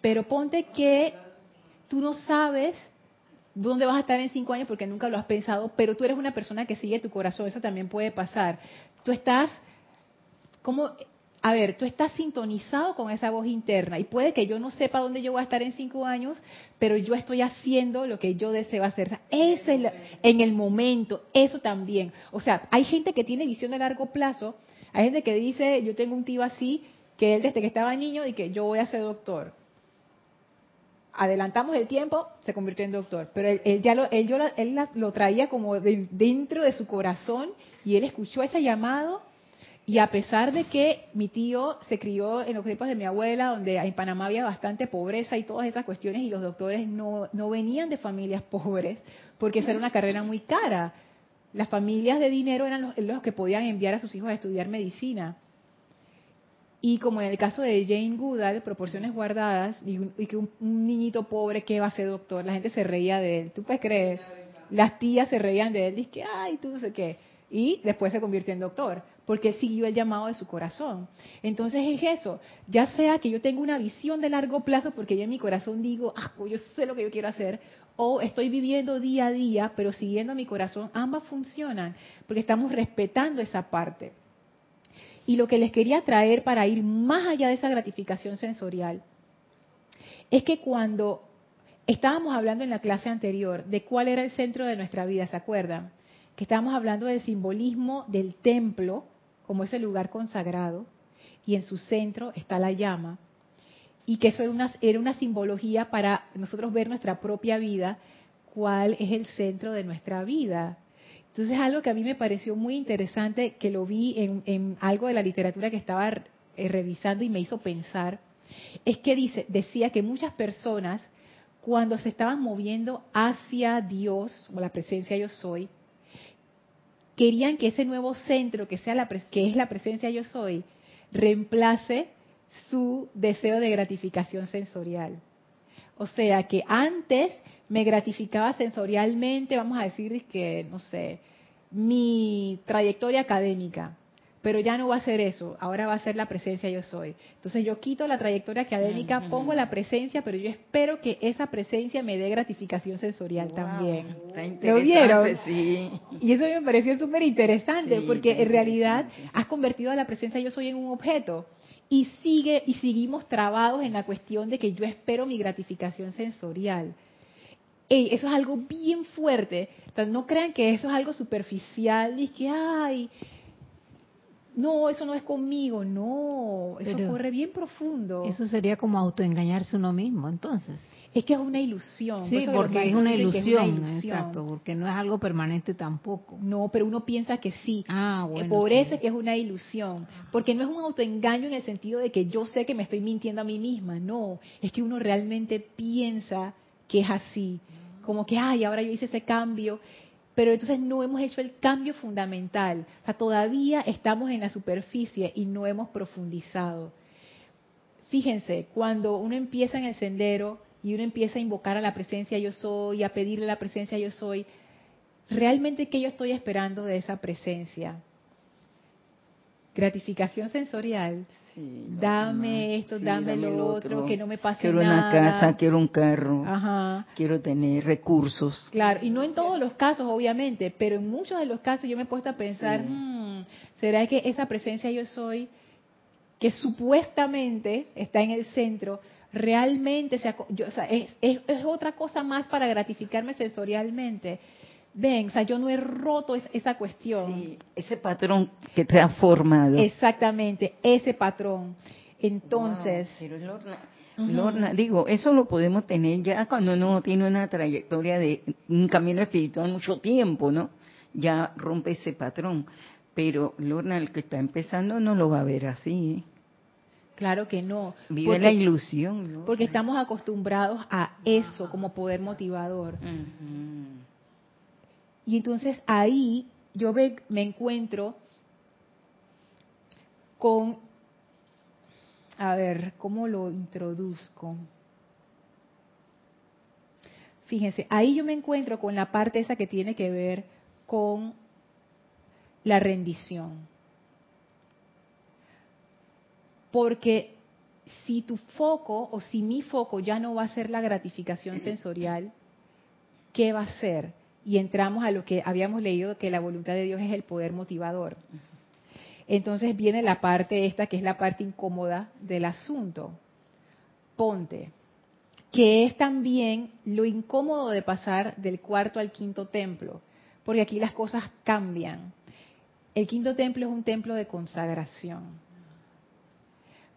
pero ponte que tú no sabes dónde vas a estar en cinco años porque nunca lo has pensado, pero tú eres una persona que sigue tu corazón, eso también puede pasar. Tú estás, como, a ver, tú estás sintonizado con esa voz interna y puede que yo no sepa dónde yo voy a estar en cinco años, pero yo estoy haciendo lo que yo deseo hacer. Ese es en el momento, eso también. O sea, hay gente que tiene visión de largo plazo, hay gente que dice, yo tengo un tío así, que él desde que estaba niño y que yo voy a ser doctor adelantamos el tiempo, se convirtió en doctor. Pero él, ya lo, él, yo, él lo traía como dentro de su corazón y él escuchó ese llamado y a pesar de que mi tío se crió en los tiempos de mi abuela, donde en Panamá había bastante pobreza y todas esas cuestiones y los doctores no, no venían de familias pobres, porque esa era una carrera muy cara. Las familias de dinero eran los, los que podían enviar a sus hijos a estudiar medicina. Y como en el caso de Jane Goodall, proporciones guardadas, y, que un, niñito pobre que va a ser doctor, la gente se reía de él. ¿Tú puedes creer? Las tías se reían de él, que, ay, tú no sé qué. Y después se convirtió en doctor, porque siguió el llamado de su corazón. Entonces es eso, ya sea que yo tenga una visión de largo plazo, porque yo en mi corazón digo, ah, yo sé lo que yo quiero hacer, o estoy viviendo día a día, pero siguiendo mi corazón, ambas funcionan, porque estamos respetando esa parte. Y lo que les quería traer para ir más allá de esa gratificación sensorial es que cuando estábamos hablando en la clase anterior de cuál era el centro de nuestra vida, ¿se acuerdan? Que estábamos hablando del simbolismo del templo como ese lugar consagrado y en su centro está la llama y que eso era una, era una simbología para nosotros ver nuestra propia vida, cuál es el centro de nuestra vida. Entonces, algo que a mí me pareció muy interesante, que lo vi en, algo de la literatura que estaba eh, revisando y me hizo pensar, es que decía que muchas personas, cuando se estaban moviendo hacia Dios, o la presencia yo soy, querían que ese nuevo centro, que, sea la, que es la presencia yo soy, reemplace su deseo de gratificación sensorial. O sea que antes me gratificaba sensorialmente, vamos a decir que, no sé, mi trayectoria académica, pero ya no va a ser eso, ahora va a ser la presencia yo soy. Entonces yo quito la trayectoria académica, pongo la presencia, pero yo espero que esa presencia me dé gratificación sensorial también. ¿Lo vieron? Sí. Y eso me pareció súper interesante, porque en realidad has convertido a la presencia yo soy en un objeto y sigue y seguimos trabados en la cuestión de que yo espero mi gratificación sensorial. Ey, eso es algo bien fuerte. Entonces, no crean que eso es algo superficial y que, ay, no, eso no es conmigo. No, eso Pero corre bien profundo. Eso sería como autoengañarse uno mismo, entonces. es que es una ilusión. Sí, porque es una, es ilusión, una ilusión. exacto, porque no es algo permanente tampoco. No, pero uno piensa que sí. Ah, Eh, bueno. Por sí. eso es que es una ilusión, porque no es un autoengaño en el sentido de que yo sé que me estoy mintiendo a mí misma, no, es que uno realmente piensa que es así, como que, ay, ahora yo hice ese cambio, pero entonces no hemos hecho el cambio fundamental, o sea, todavía estamos en la superficie y no hemos profundizado. Fíjense, cuando uno empieza en el sendero y uno empieza a invocar a la presencia yo soy, a pedirle a la presencia yo soy, realmente qué yo estoy esperando de esa presencia? Gratificación sensorial. Sí, Dame esto, sí, dame dame lo otro, que no me pase quiero nada. una casa, quiero un carro, Ajá. quiero tener recursos. Claro, y no en todos los casos, obviamente, pero en muchos de los casos yo me he puesto a pensar, Sí. "Hmm, ¿será que esa presencia yo soy, que supuestamente está en el centro, realmente se yo- o sea, es, es- es otra cosa más para gratificarme sensorialmente? Ven, o sea, yo no he roto es- esa cuestión. Sí, ese patrón que te ha formado. Exactamente, ese patrón. Entonces, Wow, pero Lorna, digo, eso lo podemos tener ya cuando uno tiene una trayectoria de un camino espiritual mucho tiempo, ¿no? Ya rompe ese patrón. Pero Lorna, el que está empezando no lo va a ver así. ¿eh? claro que no. Vive porque- la ilusión. Lorna. Porque estamos acostumbrados a eso como poder motivador. Ujú. Y entonces ahí yo ve- me encuentro con, a ver, ¿cómo lo introduzco? Fíjense, ahí yo me encuentro con la parte esa que tiene que ver con la rendición. Porque si tu foco o si mi foco ya no va a ser la gratificación sensorial, ¿qué va a ser? Y entramos a lo que habíamos leído, que la voluntad de Dios es el poder motivador. Entonces viene la parte esta, que es la parte incómoda del asunto. Ponte, que es también lo incómodo de pasar del cuarto al quinto templo, porque aquí las cosas cambian. El quinto templo es un templo de consagración.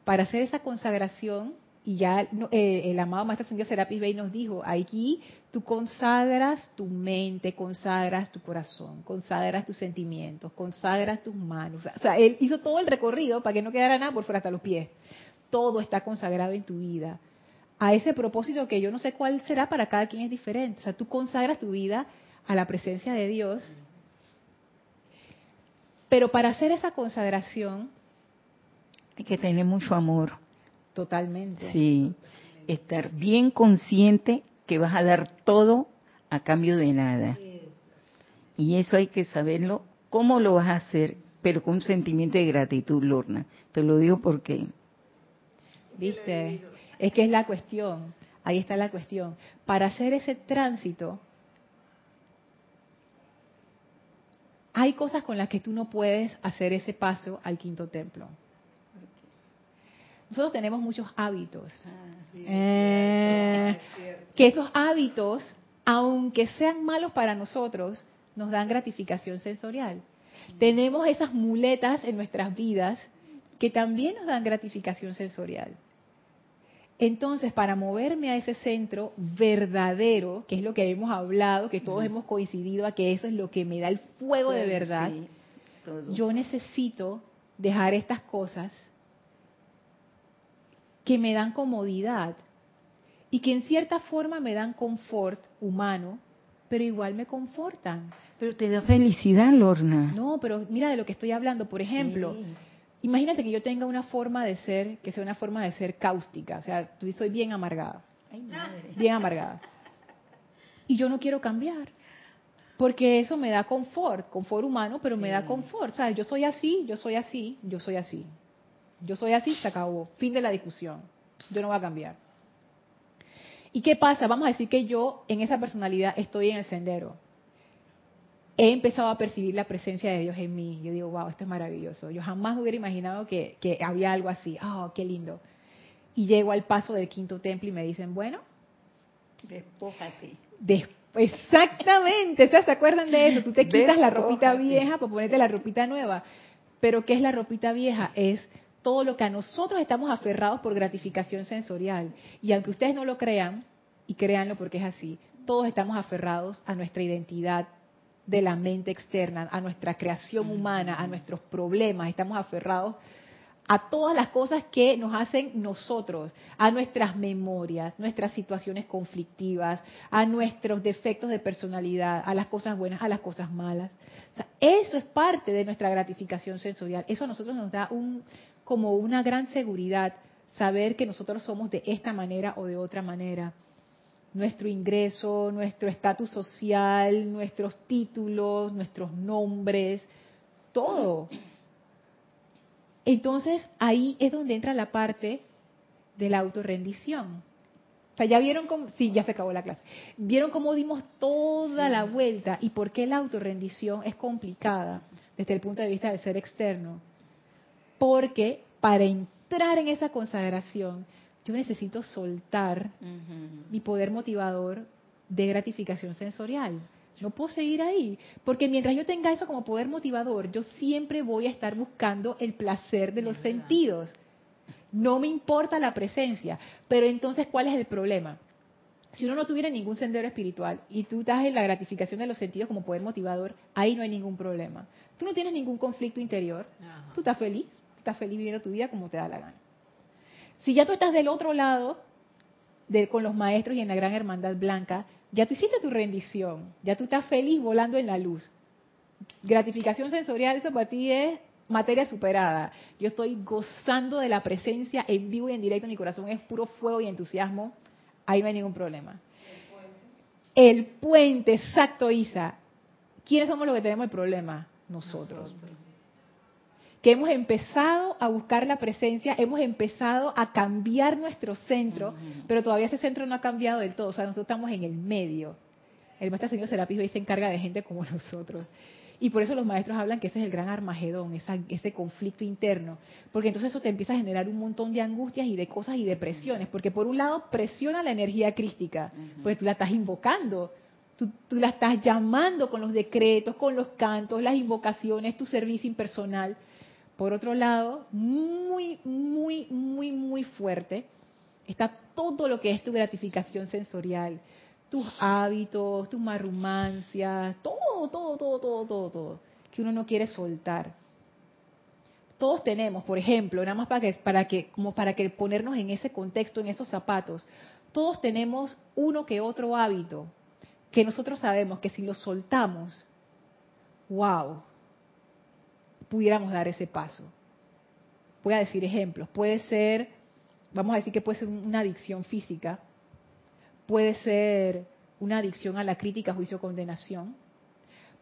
Para hacer esa consagración, y ya eh, el amado Maestro Ascendido Serapis Bey nos dijo, aquí tú consagras tu mente, consagras tu corazón, consagras tus sentimientos, consagras tus manos. O sea, él hizo todo el recorrido para que no quedara nada por fuera hasta los pies. Todo está consagrado en tu vida. A ese propósito que yo no sé cuál será para cada quien es diferente. O sea, tú consagras tu vida a la presencia de Dios. Pero para hacer esa consagración, Hay que tener mucho amor. Totalmente. Sí. Estar bien consciente que vas a dar todo a cambio de nada. Y eso hay que saberlo. ¿Cómo lo vas a hacer? Pero con un sentimiento de gratitud, Lorna. Te lo digo porque ¿Viste? Es que es la cuestión. Ahí está la cuestión. Para hacer ese tránsito, hay cosas con las que tú no puedes hacer ese paso al quinto templo. Nosotros tenemos muchos hábitos. Eh, que esos hábitos, aunque sean malos para nosotros, nos dan gratificación sensorial. Tenemos esas muletas en nuestras vidas que también nos dan gratificación sensorial. Entonces, para moverme a ese centro verdadero, que es lo que hemos hablado, que todos hemos coincidido a que eso es lo que me da el fuego de verdad, Sí, yo necesito dejar estas cosas que me dan comodidad y que en cierta forma me dan confort humano, pero igual me confortan. Pero te da felicidad, Lorna. No, pero mira de lo que estoy hablando. Por ejemplo, Sí. imagínate que yo tenga una forma de ser, que sea una forma de ser cáustica, o sea, tú- soy bien amargada, Ay, madre. bien amargada. Y yo no quiero cambiar. Porque eso me da confort, confort humano, pero me da confort. O sea, yo soy así, yo soy así, yo soy así. Yo soy así, se acabó. Fin de la discusión. Yo no voy a cambiar. ¿Y qué pasa? Vamos a decir que yo en esa personalidad estoy en el sendero. he empezado a percibir la presencia de Dios en mí. Yo digo, wow, esto es maravilloso. Yo jamás hubiera imaginado que, que había algo así. Oh, qué lindo. Y llego al paso del quinto templo y me dicen, bueno, despójate. exactamente, ¿se acuerdan de eso? Tú te quitas la ropita vieja para ponerte la ropita nueva. Pero ¿qué es la ropita vieja? Es todo lo que a nosotros estamos aferrados por gratificación sensorial. Y aunque ustedes no lo crean, y créanlo porque es así, todos estamos aferrados a nuestra identidad de la mente externa, a nuestra creación humana, a nuestros problemas, estamos aferrados a todas las cosas que nos hacen nosotros, a nuestras memorias, nuestras situaciones conflictivas, a nuestros defectos de personalidad, a las cosas buenas, a las cosas malas. eso es parte de nuestra gratificación sensorial. Eso a nosotros nos da un, como una gran seguridad saber que nosotros somos de esta manera o de otra manera. Nuestro ingreso, nuestro estatus social, nuestros títulos, nuestros nombres, todo entonces ahí es donde entra la parte de la autorrendición. O sea, ya vieron cómo, sí, ya se acabó la clase. Vieron cómo dimos toda la vuelta y por qué la autorrendición es complicada desde el punto de vista del ser externo. Porque para entrar en esa consagración, yo necesito soltar mi poder motivador de gratificación sensorial. No puedo seguir ahí, porque mientras yo tenga eso como poder motivador, yo siempre voy a estar buscando el placer de los sentidos. No me importa la presencia, pero entonces, ¿cuál es el problema? Si uno no tuviera ningún sendero espiritual y tú estás en la gratificación de los sentidos como poder motivador, ahí no hay ningún problema. Tú no tienes ningún conflicto interior, tú estás feliz, estás feliz viviendo tu vida como te da la gana. Si ya tú estás del otro lado, de, con los maestros y en la gran hermandad blanca, ya tú hiciste tu rendición, ya tú estás feliz volando en la luz. Gratificación sensorial, eso para ti es materia superada. Yo estoy gozando de la presencia en vivo y en directo, mi corazón es puro fuego y entusiasmo, ahí no hay ningún problema. El puente, exacto, Isa. ¿Quiénes somos los que tenemos el problema? Nosotros que hemos empezado a buscar la presencia, hemos empezado a cambiar nuestro centro, pero todavía ese centro no ha cambiado del todo, o sea, nosotros estamos en el medio. El maestro señor Serapis hoy se encarga de gente como nosotros. Y por eso los maestros hablan que ese es el gran armagedón, ese conflicto interno. Porque entonces eso te empieza a generar un montón de angustias y de cosas y depresiones. Porque por un lado presiona la energía crística, pues tú la estás invocando, tú, tú, la estás llamando con los decretos, con los cantos, las invocaciones, tu servicio impersonal. Por otro lado, muy, muy, muy, muy fuerte, está todo lo que es tu gratificación sensorial, tus hábitos, tus marrumancias, todo, todo, todo, todo, todo, todo, que uno no quiere soltar. Todos tenemos, por ejemplo, nada más para que, para que, como para que ponernos en ese contexto, en esos zapatos, todos tenemos uno que otro hábito que nosotros sabemos que si lo soltamos, wow, pudiéramos dar ese paso. Voy a decir ejemplos. Puede ser, vamos a decir que puede ser una adicción física, puede ser una adicción a la crítica, juicio, condenación.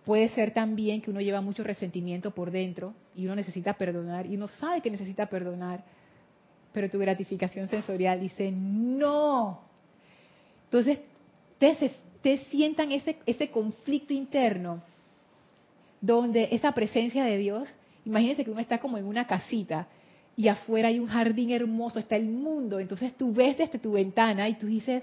Puede ser también que uno lleva mucho resentimiento por dentro y uno necesita perdonar y uno sabe que necesita perdonar, pero tu gratificación sensorial dice no. Entonces, te, te sientan ese, ese conflicto interno donde esa presencia de Dios, imagínense que uno está como en una casita y afuera hay un jardín hermoso, está el mundo, entonces tú ves desde tu ventana y tú dices,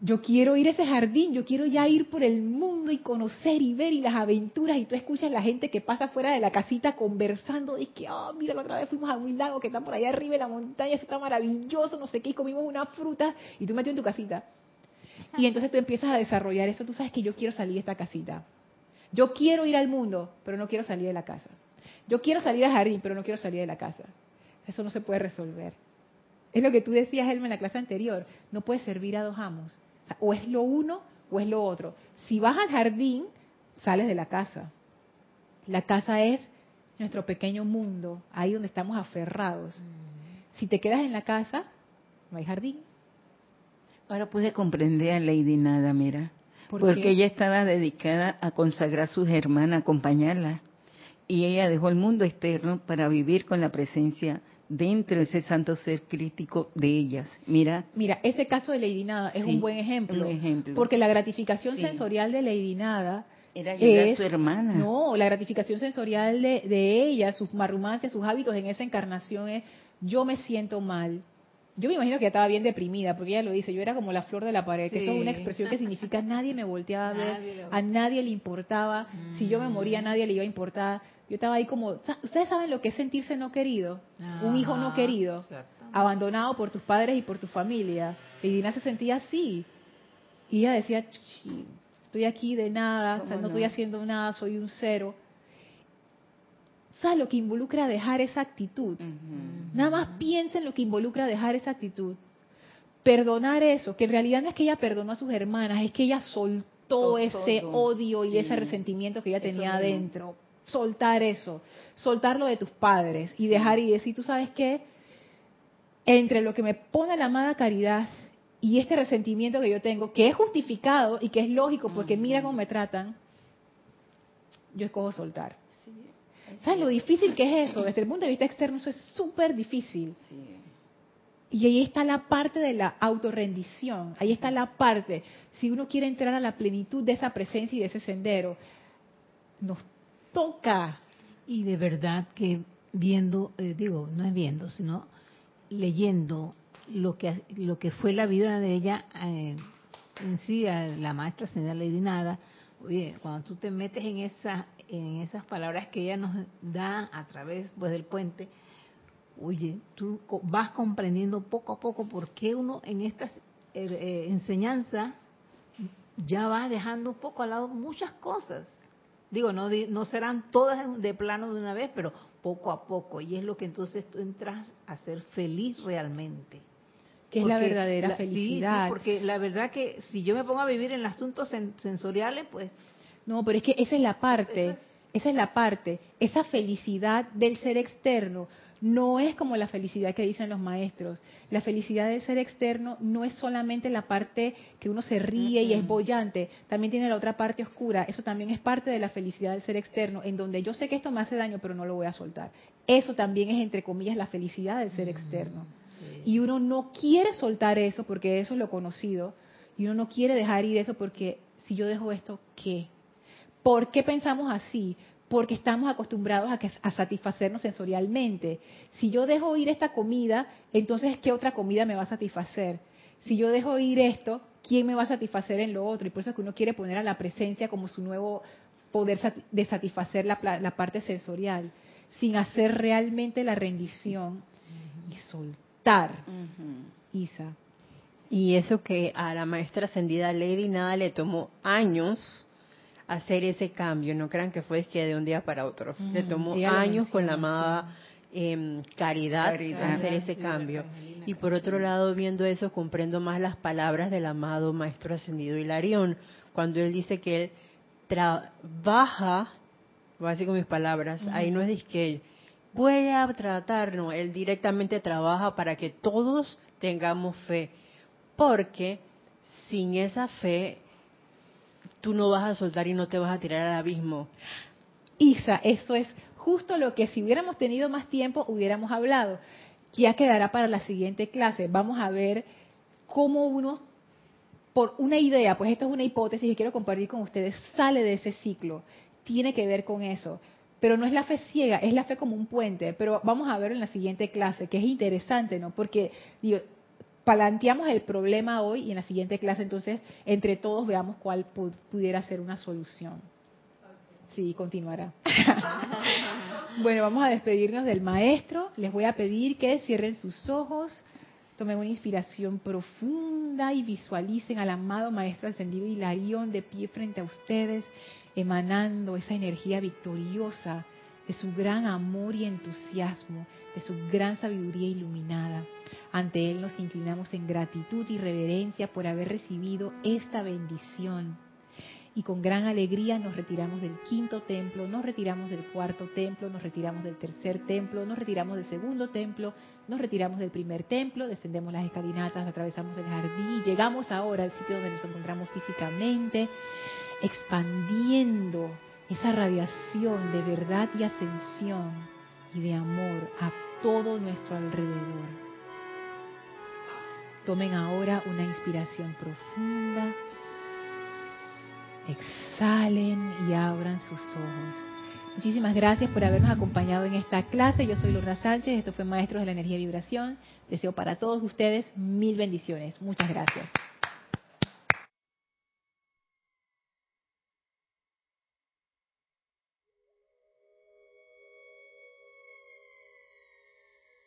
yo quiero ir a ese jardín, yo quiero ya ir por el mundo y conocer y ver y las aventuras y tú escuchas la gente que pasa fuera de la casita conversando y que, oh, mira, la otra vez fuimos a un lago que está por allá arriba en la montaña, eso está maravilloso, no sé qué, y comimos una fruta y tú metes en tu casita. Y entonces tú empiezas a desarrollar eso, tú sabes que yo quiero salir de esta casita. Yo quiero ir al mundo, pero no quiero salir de la casa. Yo quiero salir al jardín, pero no quiero salir de la casa. Eso no se puede resolver. Es lo que tú decías, Elma, en la clase anterior. No puedes servir a dos amos. O, es lo uno o es lo otro. Si vas al jardín, sales de la casa. La casa es nuestro pequeño mundo, ahí donde estamos aferrados. Mm. Si te quedas en la casa, no hay jardín. Ahora pude comprender a Lady Nada, mira porque ella estaba dedicada a consagrar a sus hermanas, a acompañarla. Y ella dejó el mundo externo para vivir con la presencia dentro de ese santo ser crítico de ellas. Mira. Mira, ese caso de Lady Nada es un buen ejemplo. Porque la gratificación sensorial de Lady Nada Era ayudar a su hermana. No, la gratificación sensorial de, de ella, sus marrumancias, sus hábitos en esa encarnación es, yo me siento mal. Yo me imagino que estaba bien deprimida, porque ella lo dice, yo era como la flor de la pared, que eso es una expresión que significa nadie me volteaba a ver, Nadie a nadie le importaba, si yo me moría a nadie le iba a importar. Yo estaba ahí como, ¿ustedes saben lo que es sentirse no querido? Un hijo no Ajá, querido, abandonado por tus padres y por tu familia. Y Dina se sentía así. Y ella decía, "Chuchi, estoy aquí de nada, o sea, ¿Cómo no no? estoy haciendo nada, soy un cero. ¿Sabes lo que involucra dejar esa actitud? Nada más piensa en lo que involucra dejar esa actitud. Perdonar eso, que en realidad no es que ella perdonó a sus hermanas, es que ella soltó Todo, ese todo. odio y Sí. ese resentimiento que ella tenía adentro. Soltar eso, soltar lo de tus padres y dejar y decir, tú sabes qué, entre lo que me pone la amada caridad y este resentimiento que yo tengo, que es justificado y que es lógico porque mira cómo me tratan, yo escojo soltar. ¿Sabes lo difícil que es eso? Desde el punto de vista externo eso es súper difícil. Y ahí está la parte de la autorrendición, ahí está la parte, si uno quiere entrar a la plenitud de esa presencia y de ese sendero, nos toca. Y de verdad que viendo, eh, digo, no es viendo, sino leyendo lo que lo que fue la vida de ella eh, en sí, a la maestra señora Lady Nada, oye, cuando tú te metes en esa en esas palabras que ella nos da a través pues del puente, oye, tú vas comprendiendo poco a poco por qué uno en estas eh, eh, enseñanzas ya va dejando un poco al lado muchas cosas. Digo, no, no serán todas de plano de una vez, pero poco a poco. Y es lo que entonces tú entras a ser feliz realmente. Que es la verdadera la- sí, sí, felicidad. porque la verdad que si yo me pongo a vivir en asuntos sen- sensoriales, pues No, pero es que esa es la parte, Eso esa es la parte, esa felicidad del ser externo no es como la felicidad que dicen los maestros. La felicidad del ser externo no es solamente la parte que uno se ríe y es bollante, también tiene la otra parte oscura. Eso también es parte de la felicidad del ser externo, en donde yo sé que esto me hace daño, pero no lo voy a soltar. Eso también es, entre comillas, la felicidad del ser externo. Y uno no quiere soltar eso porque eso es lo conocido. Y uno no quiere dejar ir eso porque si yo dejo esto, ¿qué? ¿Por qué pensamos así? Porque estamos acostumbrados a, que- a satisfacernos sensorialmente. Si yo dejo ir esta comida, entonces ¿qué otra comida me va a satisfacer? Si yo dejo ir esto, ¿quién me va a satisfacer en lo otro? Y por eso es que uno quiere poner a la presencia como su nuevo poder de satisfacer la, la parte sensorial, sin hacer realmente la rendición y soltar, Isa. Y eso que a la maestra ascendida Lady nada le tomó años hacer ese cambio. No crean que fue que de un día para otro. Le tomó años con la amada em, caridad, Caridad. hacer ese cambio. Y por otro lado, viendo eso, comprendo más las palabras del amado maestro ascendido Hilarión, cuando él dice que él trabaja, voy a decir con mis palabras, ahí no es que voy a tratar, no, él directamente trabaja para que todos tengamos fe, porque sin esa fe tú no vas a soltar y no te vas a tirar al abismo. Isa, eso es justo lo que si hubiéramos tenido más tiempo hubiéramos hablado. Ya quedará para la siguiente clase. Vamos a ver cómo uno, por una idea, pues esto es una hipótesis que quiero compartir con ustedes, sale de ese ciclo. Tiene que ver con eso. Pero no es la fe ciega, es la fe como un puente. Pero vamos a verlo en la siguiente clase, que es interesante, ¿no? Porque, digo, planteamos el problema hoy y en la siguiente clase, entonces, entre todos veamos cuál pu- pudiera ser una solución. Sí, continuará. bueno, vamos a despedirnos del maestro. Les voy a pedir que cierren sus ojos, tomen una inspiración profunda y visualicen al amado maestro ascendido Hilarión de pie frente a ustedes, emanando esa energía victoriosa de su gran amor y entusiasmo, de su gran sabiduría iluminada. Ante Él nos inclinamos en gratitud y reverencia por haber recibido esta bendición y con gran alegría nos retiramos del quinto templo, nos retiramos del cuarto templo, nos retiramos del tercer templo, nos retiramos del segundo templo, nos retiramos del primer templo, descendemos las escalinatas, atravesamos el jardín y llegamos ahora al sitio donde nos encontramos físicamente, expandiendo esa radiación de verdad y ascensión y de amor a todo nuestro alrededor. Tomen ahora una inspiración profunda exhalen y abran sus ojos. Muchísimas gracias por habernos acompañado en esta clase. Yo soy Lorna Sánchez, esto fue Maestros de la Energía y Vibración. Deseo para todos ustedes mil bendiciones. Muchas gracias.